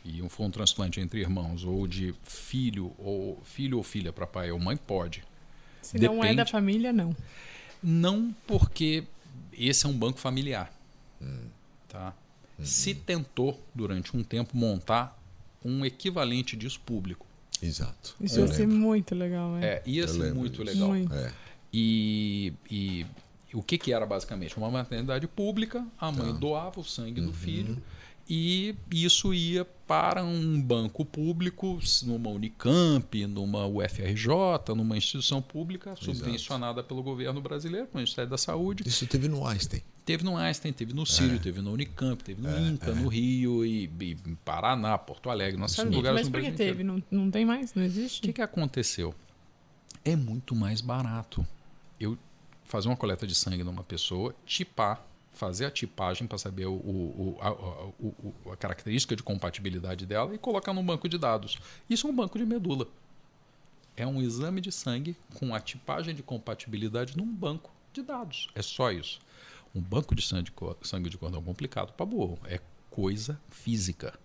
e um for um transplante entre irmãos ou de filho ou filho ou filha para pai ou mãe pode. Se não é Depende. da família, não. Não porque esse é um banco familiar. Tá? Se tentou durante um tempo montar um equivalente disso público. Exato. Isso Eu ia ser lembro. muito legal, é. É, ia Eu ser muito disso. legal. Muito. É. E, e o que, que era basicamente? Uma maternidade pública, a mãe Tá. doava o sangue Uhum. do filho e isso ia para um banco público, numa Unicamp, numa UFRJ, numa instituição pública subvencionada pelo governo brasileiro, pelo Ministério da Saúde. Isso teve no Einstein. Teve no Einstein, teve no Sírio, é. teve no Unicamp, teve no é, INCA, é. no Rio, e, e, Paraná, Porto Alegre, série de lugares Mas por que teve? Não, não tem mais? Não existe? O que, que aconteceu? É muito mais barato eu fazer uma coleta de sangue numa pessoa, tipar fazer a tipagem para saber o, o, a, o, a, característica de compatibilidade dela e colocar num banco de dados. Isso é um banco de medula. É um exame de sangue com a tipagem de compatibilidade num banco de dados. É só isso. Um banco de sangue de, sangue de cordão complicado para burro. É coisa física.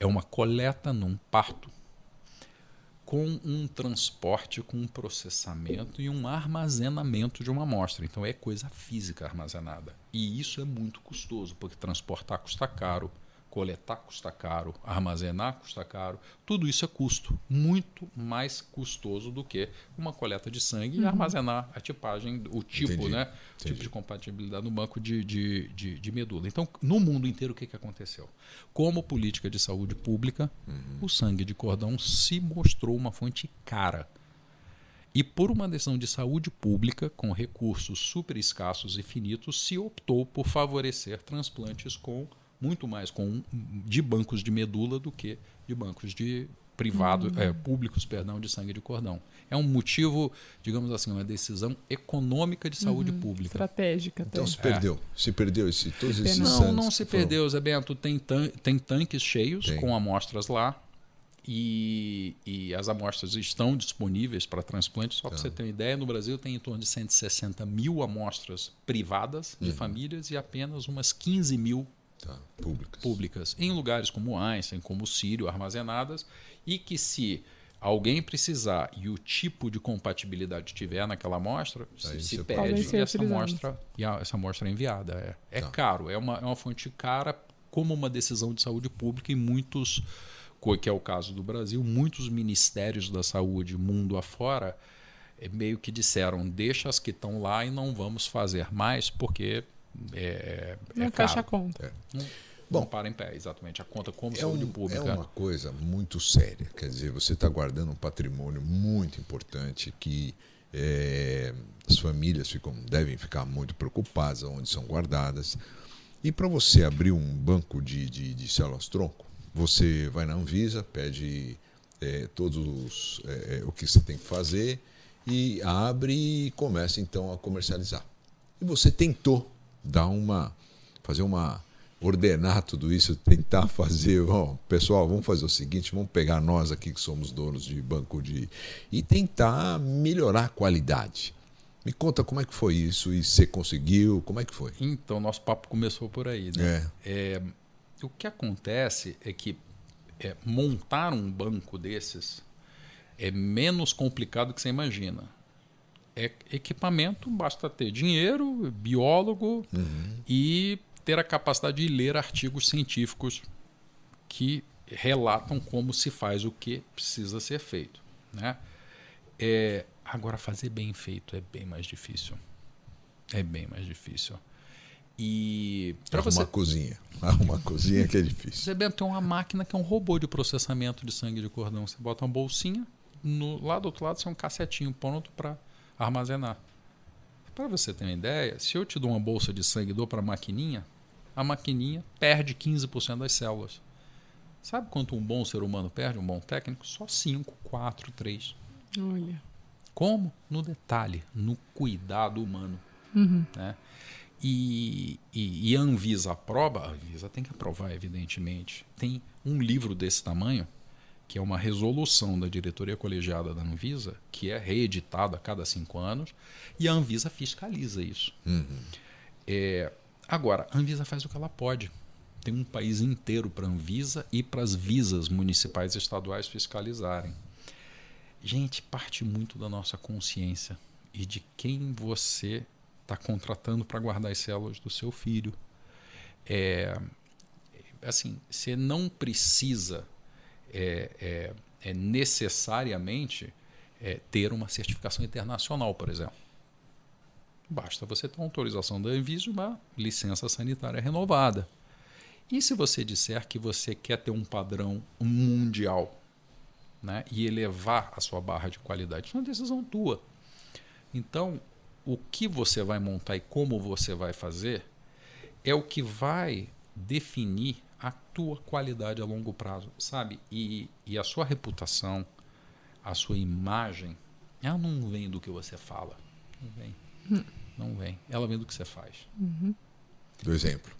É uma coleta num parto com um transporte, com um processamento e um armazenamento de uma amostra. Então é coisa física armazenada. E isso é muito custoso, porque transportar custa caro, coletar custa caro, armazenar custa caro. Tudo isso é custo, muito mais custoso do que uma coleta de sangue uhum. e armazenar a tipagem, o tipo, Entendi. né? Entendi. Tipo de compatibilidade no banco de, de, de, de, medula. Então, no mundo inteiro, o que, que aconteceu? Como política de saúde pública, uhum. o sangue de cordão se mostrou uma fonte cara. E por uma decisão de saúde pública, com recursos super escassos e finitos, se optou por favorecer transplantes com muito mais com de bancos de medula do que de bancos de privado, uhum. é, públicos, perdão, de sangue de cordão. É um motivo, digamos assim, uma decisão econômica de saúde uhum. pública. Estratégica. Então se perdeu. É. Se perdeu esse, todos esses Não, não se perdeu, Zé Bento. Tem, tan tem tanques cheios tem. com amostras lá. E, e, as amostras estão disponíveis para transplante. Só para você ter uma ideia, no Brasil tem em torno de 160 mil amostras privadas de uhum. famílias e apenas umas 15 mil Tá, públicas. públicas. Em lugares como Einstein, como Sírio, armazenadas, e que se alguém precisar e o tipo de compatibilidade tiver naquela amostra, se, se pede e essa amostra, e a, essa amostra é enviada. É, é tá. caro, é uma, é uma fonte cara como uma decisão de saúde pública e muitos, que é o caso do Brasil, muitos ministérios da saúde mundo afora é, meio que disseram deixa as que estão lá e não vamos fazer mais porque é, não é fecha a conta. É. Não, Bom, não para em pé, exatamente. A conta como é saúde um, pública. É uma coisa muito séria. Quer dizer, você está guardando um patrimônio muito importante que é, as famílias ficam, devem ficar muito preocupadas onde são guardadas. E para você abrir um banco de, de, de células-tronco, você vai na Anvisa, pede é, todos é, o que você tem que fazer e abre e começa então a comercializar. E você tentou dar uma. fazer uma. ordenar tudo isso, tentar fazer. Bom, pessoal, vamos fazer o seguinte: vamos pegar nós aqui que somos donos de banco de. e tentar melhorar a qualidade. Me conta como é que foi isso e você conseguiu, como é que foi? Então, nosso papo começou por aí. Né? É. É, o que acontece é que é, montar um banco desses é menos complicado que você imagina é equipamento, basta ter dinheiro, biólogo uhum. e ter a capacidade de ler artigos científicos que relatam como se faz o que precisa ser feito. Né? É, agora, fazer bem feito é bem mais difícil. É bem mais difícil. E para você uma cozinha, uma cozinha que é difícil. Você tem uma máquina que é um robô de processamento de sangue de cordão. Você bota uma bolsinha, no lá do outro lado você é um cassetinho pronto para armazenar. Para você ter uma ideia, se eu te dou uma bolsa de sangue e dou para a maquininha, a maquininha perde 15% das células. Sabe quanto um bom ser humano perde, um bom técnico? Só 5, 4, 3. Olha. Como? No detalhe, no cuidado humano. Uhum. Né? E, e, e, a Anvisa aprova, a Anvisa tem que aprovar, evidentemente. Tem um livro desse tamanho, que é uma resolução da diretoria colegiada da Anvisa, que é reeditada a cada cinco anos, e a Anvisa fiscaliza isso. Uhum. É, agora, a Anvisa faz o que ela pode. Tem um país inteiro para a Anvisa e para as visas municipais e estaduais fiscalizarem. Gente, parte muito da nossa consciência e de quem você está contratando para guardar as células do seu filho. É, assim, você não precisa é, é, é necessariamente é, ter uma certificação internacional, por exemplo. Basta você ter uma autorização da Anvisa e uma licença sanitária renovada. E se você disser que você quer ter um padrão mundial né, e elevar a sua barra de qualidade? Isso é uma decisão tua. Então, o que você vai montar e como você vai fazer é o que vai definir a tua qualidade a longo prazo, sabe? E, e a sua reputação, a sua imagem, ela não vem do que você fala. Não vem. Hum. Não vem. Ela vem do que você faz. Uhum. Do exemplo.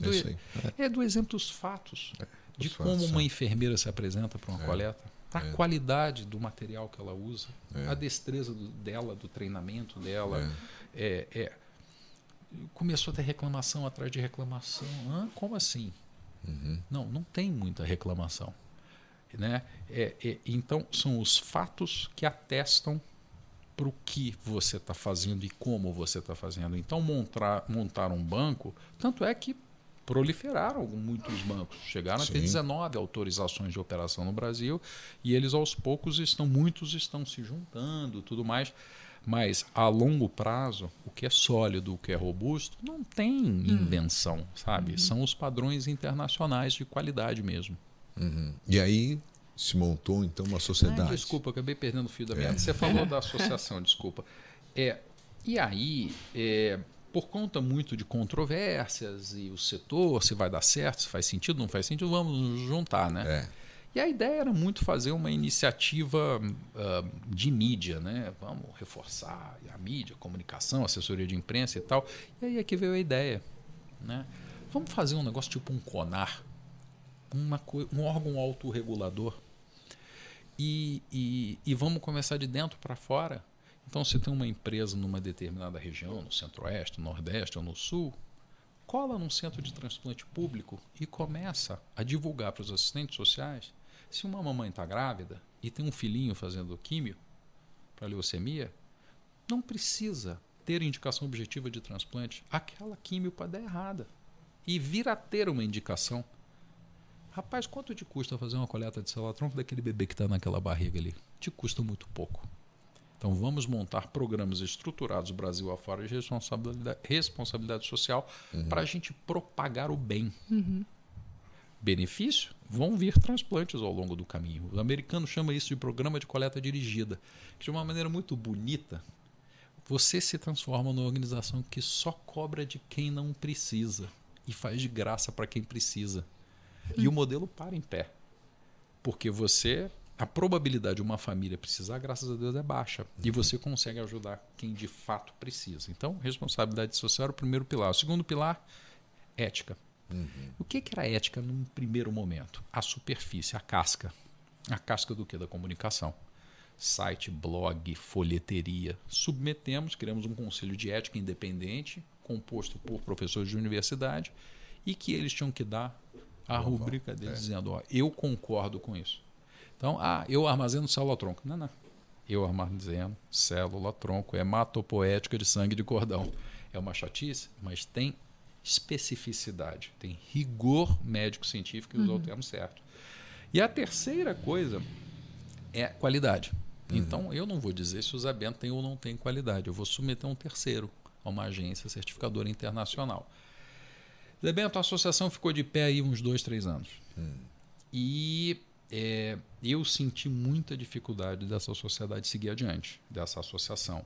É do, é, é. do exemplo dos fatos. É, de como fatos, uma enfermeira se apresenta para uma é. coleta. A é. qualidade do material que ela usa. A destreza do, dela, do treinamento dela. é, começou a ter reclamação atrás de reclamação. Hã? Como assim? Uhum. Não, não tem muita reclamação. Né? É, é, então, são os fatos que atestam para o que você está fazendo e como você está fazendo. Então, montar, montar um banco, tanto é que proliferaram muitos bancos. Chegaram Sim. a ter 19 autorizações de operação no Brasil e eles aos poucos estão, muitos estão se juntando, tudo mais. Mas a longo prazo, o que é sólido, o que é robusto, não tem hum. invenção, sabe? Uhum. São os padrões internacionais de qualidade mesmo. Uhum. E aí se montou então uma sociedade. Ai, desculpa, acabei perdendo o fio da. É. Você falou da associação, desculpa. É, e aí, é, por conta muito de controvérsias e o setor, se vai dar certo, se faz sentido, não faz sentido, vamos nos juntar, né? É. E a ideia era muito fazer uma iniciativa uh, de mídia, né? Vamos reforçar a mídia, a comunicação, assessoria de imprensa e tal. E aí é que veio a ideia, né? Vamos fazer um negócio tipo um CONAR, uma, um órgão autorregulador. E, e, e vamos começar de dentro para fora. Então, se tem uma empresa numa determinada região, no centro-oeste, no nordeste ou no sul, cola num centro de transplante público e começa a divulgar para os assistentes sociais se uma mamãe está grávida e tem um filhinho fazendo químio para leucemia, não precisa ter indicação objetiva de transplante. Aquela químio pode dar errada. E vir a ter uma indicação. Rapaz, quanto te custa fazer uma coleta de célula-tronco daquele bebê que está naquela barriga ali? Te custa muito pouco. Então vamos montar programas estruturados Brasil afora de responsabilidade, responsabilidade social uhum. para a gente propagar o bem. Uhum benefício, vão vir transplantes ao longo do caminho. O americano chama isso de programa de coleta dirigida, que de uma maneira muito bonita, você se transforma numa organização que só cobra de quem não precisa e faz de graça para quem precisa. E o modelo para em pé. Porque você a probabilidade de uma família precisar, graças a Deus, é baixa. E você consegue ajudar quem de fato precisa. Então, responsabilidade social é o primeiro pilar. O segundo pilar, ética. Uhum. O que, que era ética num primeiro momento? A superfície, a casca. A casca do que? Da comunicação. Site, blog, folheteria. Submetemos, criamos um conselho de ética independente, composto por professores de universidade, e que eles tinham que dar a rubrica deles, é. dizendo: ó, eu concordo com isso. Então, ah, eu armazeno célula-tronco. Não, não. Eu armazeno célula-tronco. É hematopoética de sangue de cordão. É uma chatice, mas tem especificidade, tem rigor médico-científico e usar uhum. o termo certo. E a terceira coisa é qualidade. Uhum. Então, eu não vou dizer se o Zabento tem ou não tem qualidade. Eu vou submeter um terceiro a uma agência certificadora internacional. Zabento, a associação ficou de pé aí uns dois, três anos. Uhum. E é, eu senti muita dificuldade dessa sociedade seguir adiante, dessa associação.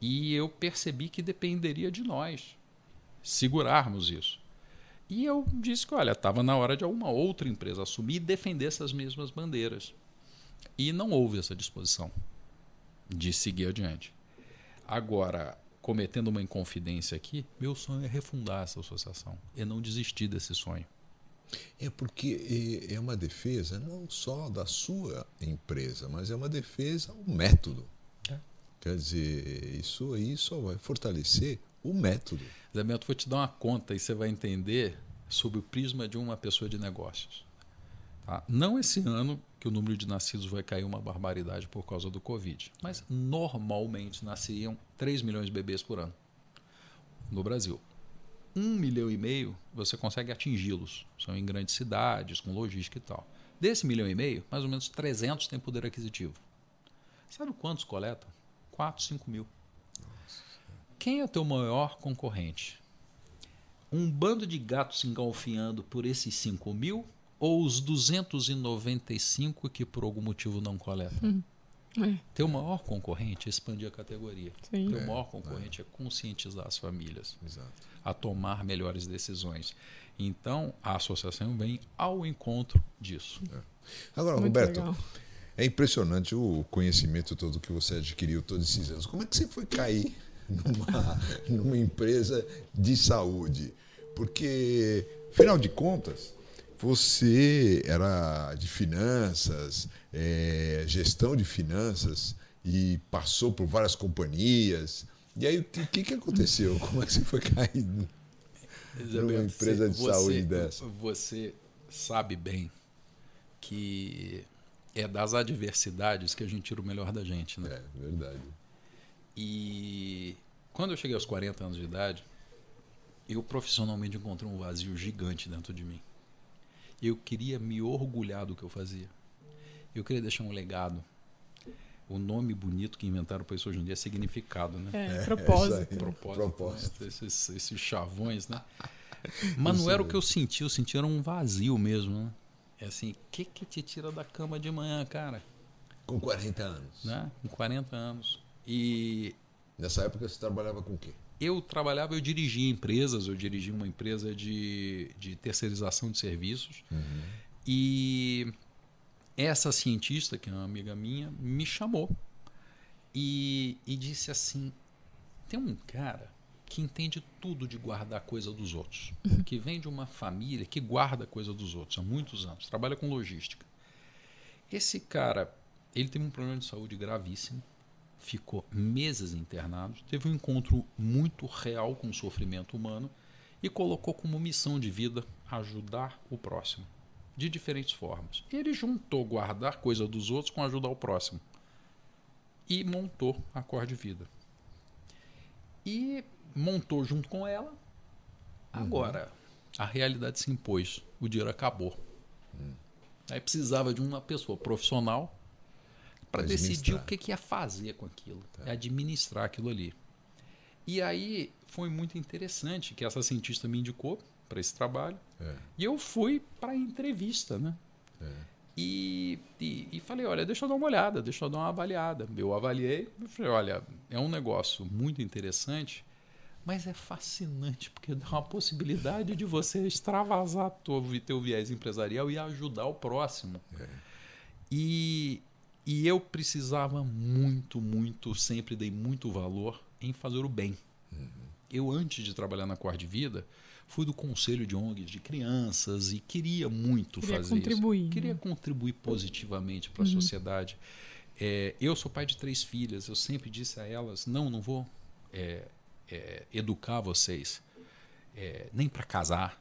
E eu percebi que dependeria de nós segurarmos isso. E eu disse que, olha, estava na hora de alguma outra empresa assumir e defender essas mesmas bandeiras. E não houve essa disposição de seguir adiante. Agora, cometendo uma inconfidência aqui, meu sonho é refundar essa associação e não desistir desse sonho. É porque é uma defesa não só da sua empresa, mas é uma defesa ao método. É. Quer dizer, isso aí só vai fortalecer o método. Zé Beto, vou te dar uma conta e você vai entender sob o prisma de uma pessoa de negócios. Tá? Não esse ano que o número de nascidos vai cair uma barbaridade por causa do Covid, mas normalmente nasciam 3 milhões de bebês por ano no Brasil. Um milhão e meio você consegue atingi-los. São em grandes cidades, com logística e tal. Desse milhão e meio, mais ou menos 300 têm poder aquisitivo. Sabe quantos coletam? 4, 5 mil. Quem é o teu maior concorrente? um bando de gatos engalfinhando por esses 5 mil ou os 295 que por algum motivo não coletam? É, Ter o maior concorrente é expandir a categoria. sim. Ter o maior concorrente é conscientizar as famílias Exato. a tomar melhores decisões. Então, a associação vem ao encontro disso. Agora, Muito Roberto, legal. é impressionante o conhecimento todo que você adquiriu todos esses anos. Como é que você foi cair numa, [laughs] numa empresa de saúde? Porque, afinal de contas, você era de finanças, é, gestão de finanças e passou por várias companhias. E aí, o que, que aconteceu? Como é que você foi cair numa empresa de saúde dessa? Você sabe bem que é das adversidades que a gente tira o melhor da gente, né? É, verdade. E quando eu cheguei aos 40 anos de idade, eu profissionalmente encontrei um vazio gigante dentro de mim. Eu queria me orgulhar do que eu fazia. Eu queria deixar um legado. O nome bonito que inventaram para isso hoje em dia é significado, né? É, É, propósito. isso aí. propósito, Propósito. né? Esses, esses chavões, né? [laughs] Mas não era o que eu senti, eu senti era um vazio mesmo, né? É assim, o que que te tira da cama de manhã, cara? Com 40 anos. Né? Com 40 anos. E Nessa época você trabalhava com o quê? eu trabalhava, eu dirigia empresas, eu dirigi uma empresa de, de terceirização de serviços. E essa cientista, que é uma amiga minha, me chamou e, e disse assim: tem um cara que entende tudo de guardar coisa dos outros, que vem de uma família que guarda coisa dos outros há muitos anos, trabalha com logística. Esse cara, ele teve um problema de saúde gravíssimo, ficou meses internado, teve um encontro muito real com o sofrimento humano e colocou como missão de vida ajudar o próximo de diferentes formas. Ele juntou guardar coisa dos outros com ajudar o próximo e montou a Cor de Vida. E montou junto com ela. Agora, a realidade se impôs, o dinheiro acabou. Aí precisava de uma pessoa profissional para decidir o que, que ia fazer com aquilo, administrar aquilo ali. E aí foi muito interessante que essa cientista me indicou para esse trabalho. É. E eu fui para a entrevista, né? E, e, e falei, olha, deixa eu dar uma olhada, deixa eu dar uma avaliada. Eu avaliei e falei, olha, é um negócio muito interessante, mas é fascinante, porque dá uma possibilidade de você extravasar o teu viés empresarial e ajudar o próximo. E, e eu precisava muito, muito, sempre dei muito valor em fazer o bem. Eu, antes de trabalhar na Cor de Vida, fui do conselho de ONGs de crianças e queria muito Queria fazer contribuir, isso. né? Queria contribuir positivamente para a sociedade. É, eu sou pai de três filhas, eu sempre disse a elas: não, não vou é, é, educar vocês é, nem para casar,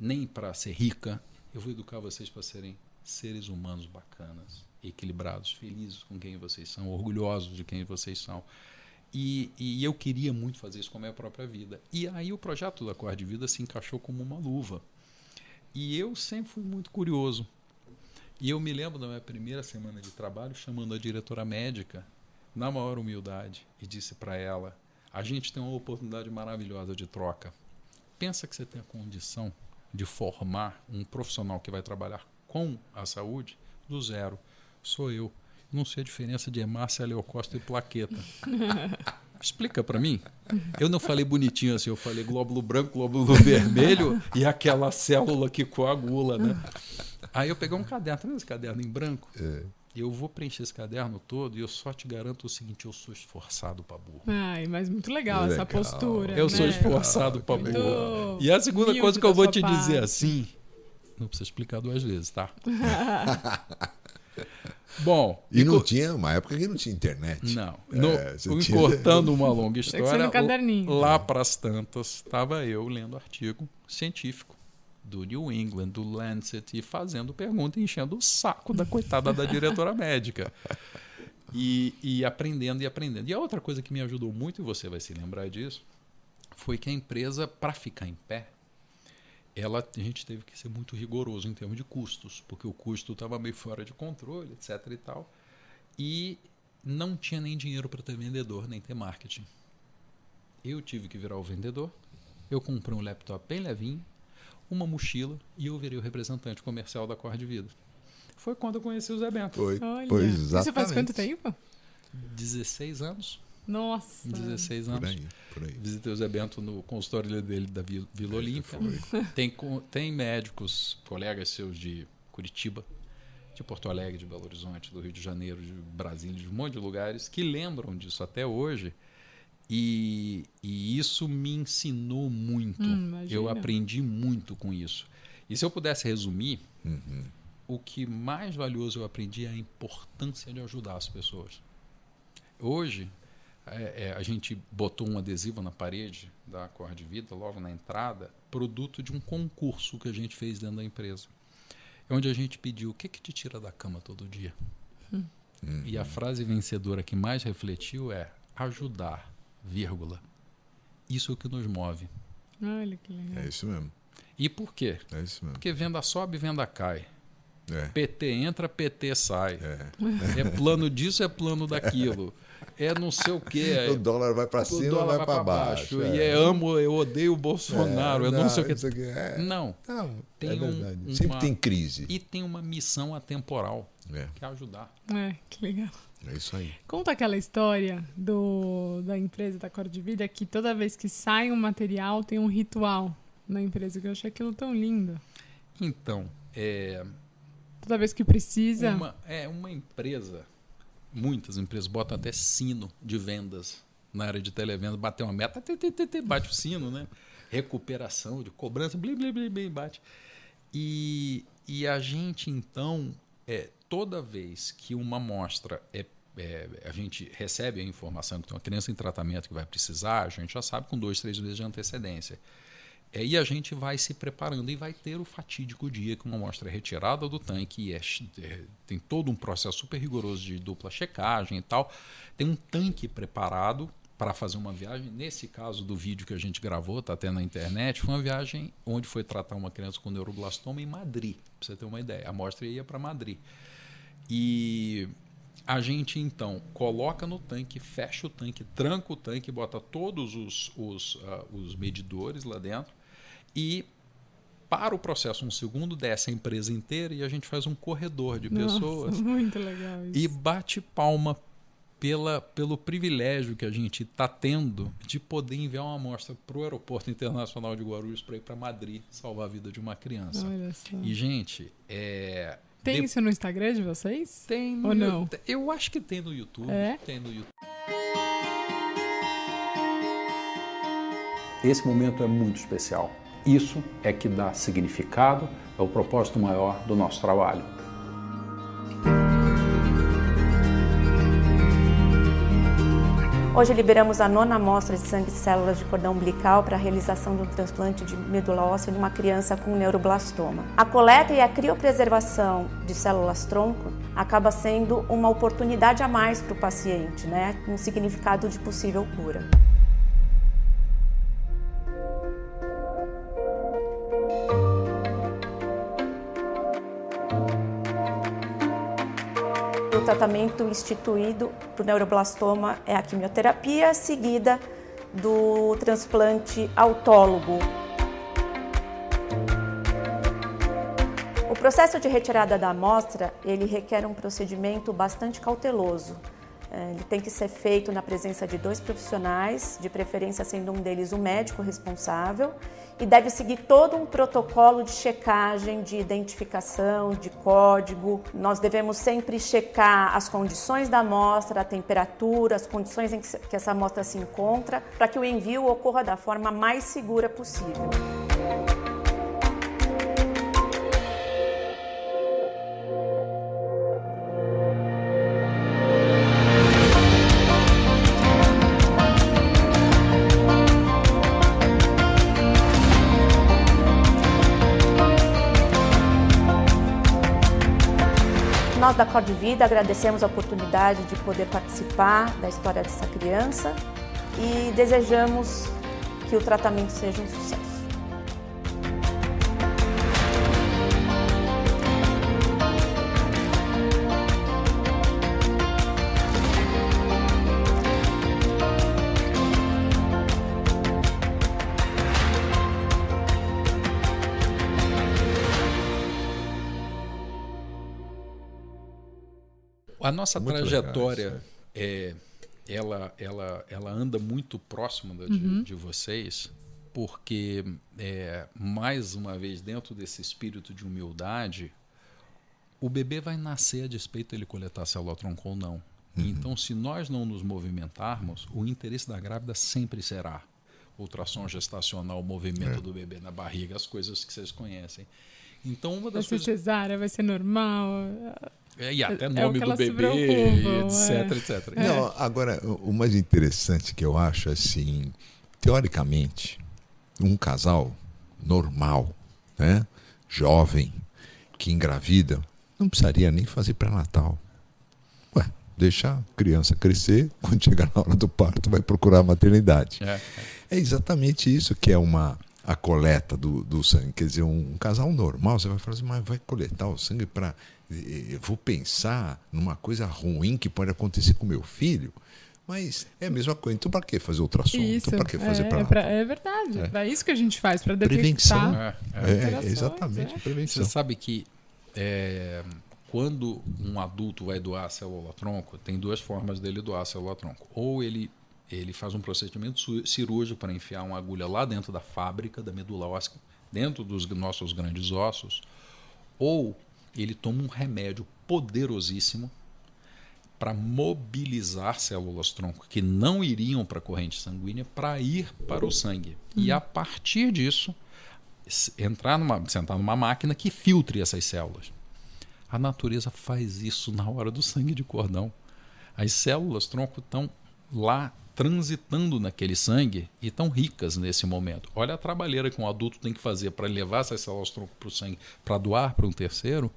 nem para ser rica. Eu vou educar vocês para serem seres humanos bacanas, equilibrados, felizes com quem vocês são, orgulhosos de quem vocês são. E, e eu queria muito fazer isso com a minha própria vida. E aí o projeto da Cor de Vida se encaixou como uma luva. E eu sempre fui muito curioso. E eu me lembro da minha primeira semana de trabalho chamando a diretora médica, na maior humildade, e disse para ela: a gente tem uma oportunidade maravilhosa de troca. Pensa que você tem a condição de formar um profissional que vai trabalhar com a saúde do zero. Sou eu. Não sei a diferença de hemácia, leucócito e plaqueta. [laughs] Explica para mim. Eu não falei bonitinho assim, eu falei glóbulo branco, glóbulo [laughs] vermelho e aquela célula que coagula, né? Aí eu peguei um caderno, tá vendo esse caderno em branco? É. Eu vou preencher esse caderno todo e eu só te garanto o seguinte: eu sou esforçado para burro. Ai, mas muito legal, essa Legal. postura. Eu né? sou esforçado para Muito burro. E a segunda coisa que eu vou te dizer parte. assim, não precisa explicar duas vezes, tá? [laughs] Bom, E não co- tinha, uma época que não tinha internet. Não. É, No, o- tinha- Encurtando [laughs] uma longa história, lá para as tantas, estava eu lendo artigo científico do New England, do Lancet, e fazendo pergunta e enchendo o saco da coitada da diretora [laughs] médica. E, e aprendendo e aprendendo. E a outra coisa que me ajudou muito, e você vai se lembrar disso, foi que a empresa, para ficar em pé, ela, a gente teve que ser muito rigoroso em termos de custos, porque o custo estava meio fora de controle, etc. e tal. E não tinha nem dinheiro para ter vendedor, nem ter marketing. Eu tive que virar o vendedor eu comprei um laptop bem levinho, uma mochila e eu virei o representante comercial da Cor de Vida. Foi quando eu conheci o Zé Bento. Foi, Olha. foi Isso faz exatamente. quanto tempo? 16 anos. Nossa. 16 Por anos. aí, por aí. Visitei o Zé Bento no consultório dele da Vila, Olímpia. Tem, tem médicos, colegas seus de Curitiba, de Porto Alegre, de Belo Horizonte, do Rio de Janeiro, de Brasília, de um monte de lugares, que lembram disso até hoje. E, e isso me ensinou muito. Hum. Eu aprendi muito com isso. E se eu pudesse resumir, Uhum. o que mais valioso eu aprendi é a importância de ajudar as pessoas. Hoje, é, é, a gente botou um adesivo na parede da Cor de Vida, logo na entrada, produto de um concurso que a gente fez dentro da empresa. Onde a gente pediu o que, que te tira da cama todo dia? E a frase vencedora que mais refletiu é ajudar, vírgula. Isso é o que nos move. Olha que legal. É isso mesmo. E por quê? É isso mesmo. Porque venda sobe, venda cai. É. PT entra, PT sai. É. É plano disso, é plano daquilo. É não sei o quê. É, O dólar vai para cima, dólar vai para baixo. E é amo, eu odeio o Bolsonaro. eu não, sei o é- Não. Não, Tem é um- verdade. uma- Sempre tem crise. E tem uma missão atemporal, É, que é ajudar. É, que legal. é isso aí. Conta aquela história do, da empresa da Cor de Vida que toda vez que sai um material tem um ritual na empresa, que eu achei aquilo tão lindo. Então, é, Toda vez que precisa. uma, é uma empresa, muitas empresas botam até sino de vendas na área de televenda, bater uma meta, tê, tê, tê, tê, bate o sino, né? Recuperação de cobrança, blim, blim, blim, blim, bate. E, e a gente, então, é, toda vez que uma amostra é, é, a gente recebe a informação que tem uma criança em tratamento que vai precisar, a gente já sabe com dois, três meses de antecedência. É, e a gente vai se preparando e vai ter o fatídico dia que uma amostra é retirada do tanque e é, é, tem todo um processo super rigoroso de dupla checagem e tal. Tem um tanque preparado para fazer uma viagem. Nesse caso do vídeo que a gente gravou, está até na internet, foi uma viagem onde foi tratar uma criança com neuroblastoma em Madrid, para você ter uma ideia. A amostra ia para Madrid. E a gente então coloca no tanque, fecha o tanque, tranca o tanque, bota todos os, os, ah, os medidores lá dentro e para o processo um segundo, desce a empresa inteira e a gente faz um corredor de Nossa, pessoas [laughs] muito legal isso. e bate palma pela, pelo privilégio que a gente está tendo de poder enviar uma amostra para o Aeroporto Internacional de Guarulhos para ir para Madrid salvar a vida de uma criança. Olha só. E, gente, é, Tem de- isso no Instagram de vocês? tem no Ou não? Eu acho que tem no YouTube. É? Tem no YouTube. Esse momento é muito especial. Isso é que dá significado ao propósito maior do nosso trabalho. Hoje liberamos a nona amostra de sangue e células de cordão umbilical para a realização de um transplante de medula óssea de uma criança com neuroblastoma. A coleta e a criopreservação de células-tronco acaba sendo uma oportunidade a mais para o paciente, né? um significado de possível cura. O tratamento instituído para o neuroblastoma é a quimioterapia, seguida do transplante autólogo. O processo de retirada da amostra, ele requer um procedimento bastante cauteloso. É, Ele tem que ser feito na presença de dois profissionais, de preferência sendo um deles o médico responsável, e deve seguir todo um protocolo de checagem, de identificação, de código. Nós devemos sempre checar as condições da amostra, a temperatura, as condições em que essa amostra se encontra, para que o envio ocorra da forma mais segura possível. Nós da Cor de Vida agradecemos a oportunidade de poder participar da história dessa criança e desejamos que o tratamento seja um sucesso. A nossa Muito trajetória isso, é, ela, ela, ela anda muito próxima da Uhum. de, de vocês, porque, é, mais uma vez, dentro desse espírito de humildade, o bebê vai nascer a despeito dele coletar célula-tronco ou não. Então, se nós não nos movimentarmos, o interesse da grávida sempre será ultrassom gestacional, o movimento do bebê na barriga, as coisas que vocês conhecem. Então, uma Vai das ser coisas cesárea, vai ser normal. É, e até é o nome que do bebê, preocupam, [laughs] etc, é. etc. Não, agora, o mais interessante que eu acho, assim, teoricamente, um casal normal, né, jovem, que engravida, não precisaria nem fazer pré-natal. Ué, deixa a criança crescer, [laughs] quando chegar na hora do parto, vai procurar a maternidade. É. É exatamente isso que é uma a coleta do, do sangue. Quer dizer, um, casal normal, você vai falar assim, mas vai coletar o sangue para. Eu vou pensar numa coisa ruim que pode acontecer com meu filho. Mas é a mesma coisa. Então, para que fazer ultrassom? Isso. Então, para que fazer é, pra... é, pra- é verdade. É. isso que a gente faz para detectar. Prevenção. É, é. É, Alterações, exatamente, é. prevenção. Você sabe que é, quando um adulto vai doar célula-tronco, tem duas formas dele doar célula-tronco. Ou ele, ele faz um procedimento cirúrgico para enfiar uma agulha lá dentro da fábrica da medula óssea, dentro dos nossos grandes ossos, ou ele toma um remédio poderosíssimo para mobilizar células-tronco que não iriam para a corrente sanguínea para ir para o sangue. E a partir disso, entrar numa, sentar numa máquina que filtre essas células. A natureza faz isso na hora do sangue de cordão. As células tronco estão lá transitando naquele sangue e estão ricas nesse momento. Olha a trabalheira que um adulto tem que fazer para levar essas células tronco para o sangue, para doar para um terceiro,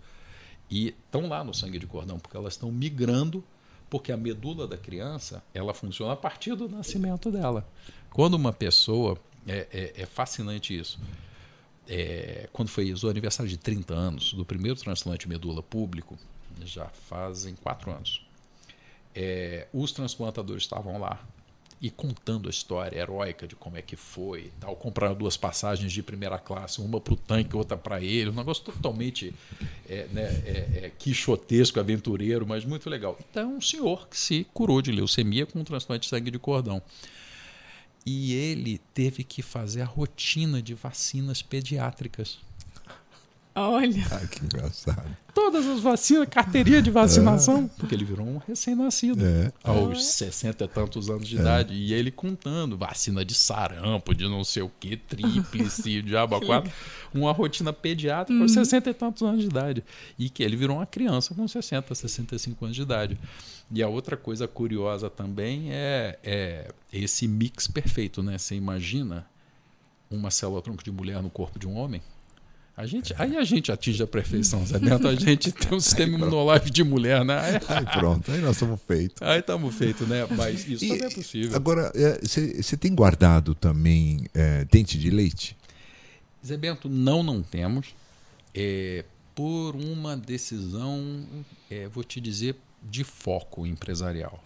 e estão lá no sangue de cordão, porque elas estão migrando, porque a medula da criança ela funciona a partir do nascimento dela. Quando uma pessoa. É, é- é fascinante isso. É, quando foi o aniversário de 30 anos do primeiro transplante de medula público, já fazem quatro anos, é, os transplantadores estavam lá e contando a história heróica de como é que foi tal. Compraram duas passagens de primeira classe, uma para o tanque, outra para ele. Um negócio totalmente é, né, é, é, quixotesco, aventureiro, mas muito legal. Então, um senhor que se curou de leucemia com um transplante de sangue de cordão. E ele teve que fazer a rotina de vacinas pediátricas. Olha, Ah, que engraçado. Todas as vacinas, carteirinha de vacinação, porque ele virou um recém-nascido. É. Aos 60 e tantos anos de idade. E ele contando, vacina de sarampo, de não sei o [laughs] que, tríplice, diabo quatro. Uma rotina pediátrica aos 60 e tantos anos de idade. E que ele virou uma criança com 60, 65 anos de idade. E a outra coisa curiosa também é, é esse mix perfeito, né? Você imagina uma célula tronco de mulher no corpo de um homem? A gente, aí a gente atinge a perfeição, Zé Bento. A gente [laughs] tem um sistema imunológico de mulher, né? Aí- Aí pronto, aí nós estamos feitos. Aí estamos feitos, né? Mas isso E- também é possível. Agora, você tem guardado também é, dente de leite? Zé Bento, não, não temos. É, por uma decisão, é, vou te dizer, de foco empresarial.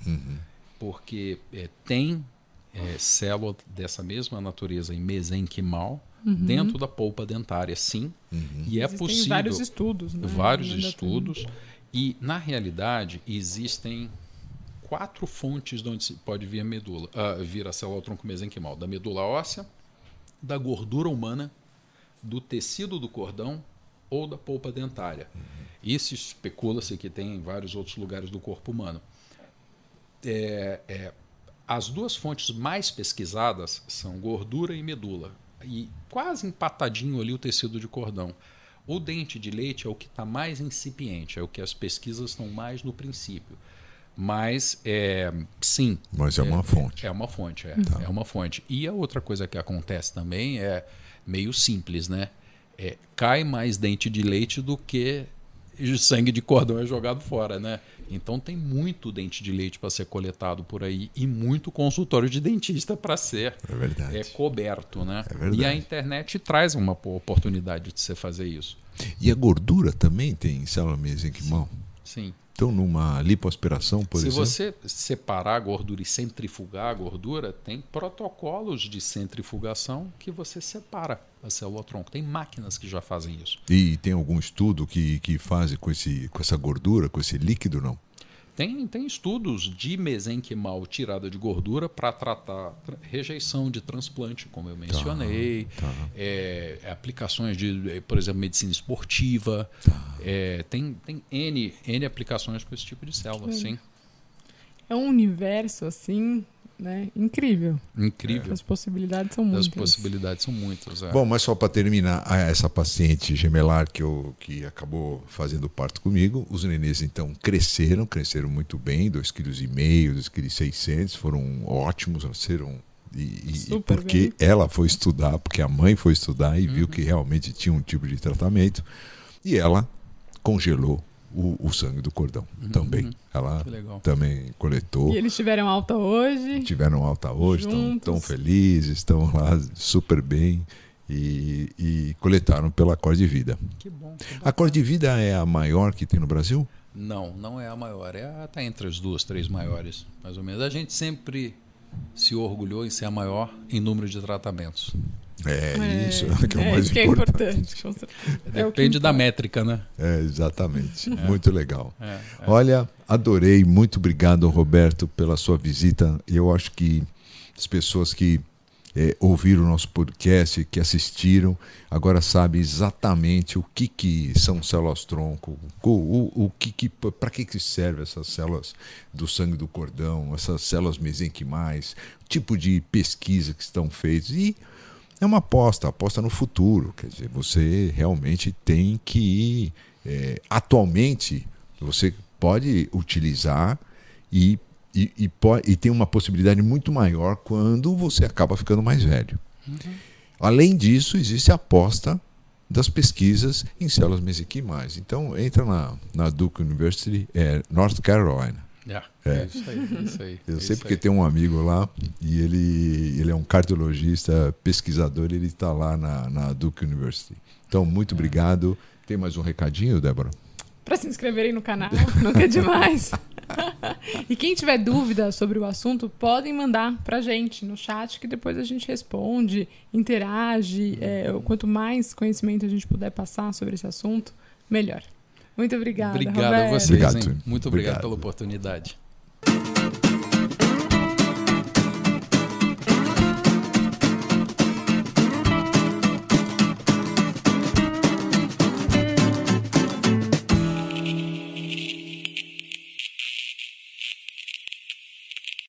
Porque é, tem é, célula dessa mesma natureza em mesenquimal dentro da polpa dentária, sim. E é existem possível. vários estudos, né? vários estudos. E, na realidade, existem quatro fontes de onde se pode vir a medula, ah, vir a célula tronco mesenquimal: da medula óssea, da gordura humana, do tecido do cordão ou da polpa dentária. Isso especula-se que tem em vários outros lugares do corpo humano. É, é, as duas fontes mais pesquisadas são gordura e medula. E quase empatadinho ali o tecido de cordão. O dente de leite é o que está mais incipiente, é o que as pesquisas estão mais no princípio. Mas, é, sim, Mas é uma fonte. é uma fonte, é, é uma fonte. E a outra coisa que acontece também é meio simples, né? É, cai mais dente de leite do que o sangue de cordão é jogado fora, né? Então tem muito dente de leite para ser coletado por aí e muito consultório de dentista para ser É verdade. é, coberto, né? É e a internet traz uma oportunidade de você fazer isso. E a gordura também tem célula mesenquimal? Sim. Então, numa lipoaspiração, por Se exemplo. você separar a gordura e centrifugar a gordura, tem protocolos de centrifugação que você separa a célula tronco. Tem máquinas que já fazem isso. E tem algum estudo que, que faz com, esse, com essa gordura, com esse líquido, não? Tem, tem estudos de mesenquimal tirada de gordura para tratar rejeição de transplante, como eu mencionei, tá, tá. É, aplicações de, por exemplo, medicina esportiva. Tá. É, tem tem N, N aplicações com esse tipo de célula, sim. É um universo assim né? Incrível. Incrível. As possibilidades são muitas. As possibilidades são muitas. É. Bom, mas só para terminar, essa paciente gemelar que, eu, que acabou fazendo parto comigo, os nenês então cresceram, cresceram muito bem, 2,5 kg, 2,6 kg, foram ótimos, nasceram e, e porque bem. ela foi estudar, porque a mãe foi estudar e uhum. viu que realmente tinha um tipo de tratamento, e ela congelou o, o sangue do cordão uhum, também. Uhum. Ela também coletou. E eles tiveram alta hoje? Tiveram alta hoje, estão felizes, estão lá super bem e, e coletaram pela Cor de Vida. Que bom, que a Cor de Vida é a maior que tem no Brasil? Não, não é a maior. É está entre as duas, três maiores, mais ou menos. A gente sempre se orgulhou em ser a maior em número de tratamentos. É, é isso [laughs] que é o é, mais é importante. É Depende da métrica, né? É, exatamente. É. Muito legal. É, Olha, adorei. Muito obrigado, Roberto, pela sua visita. Eu acho que as pessoas que ouviram o nosso podcast, que assistiram, agora sabem exatamente o que, que são células-tronco, o, o, o que, que para que, que servem essas células do sangue do cordão, essas células mesenquimais, o tipo de pesquisa que estão feitas e é uma aposta, aposta no futuro. Quer dizer, você realmente tem que ir. É, atualmente, você pode utilizar e, e, e, pode, e, tem uma possibilidade muito maior quando você acaba ficando mais velho. Uhum. Além disso, existe a aposta das pesquisas em células mesenquimais. Então, entra na, na Duke University, é, North Carolina. Yeah, é. é isso aí, é isso aí. Eu é sei porque aí. tem um amigo lá e ele, ele é um cardiologista, pesquisador, ele está lá na, na Duke University. Então, muito é. obrigado. Tem mais um recadinho, Débora? Para se inscreverem no canal, [laughs] nunca é demais. [laughs] e quem tiver dúvida sobre o assunto, podem mandar para gente no chat, que depois a gente responde, interage. É, quanto mais conhecimento a gente puder passar sobre esse assunto, melhor. Muito obrigada. Obrigado Roberto. a vocês. Obrigado. Muito obrigado, obrigado pela oportunidade.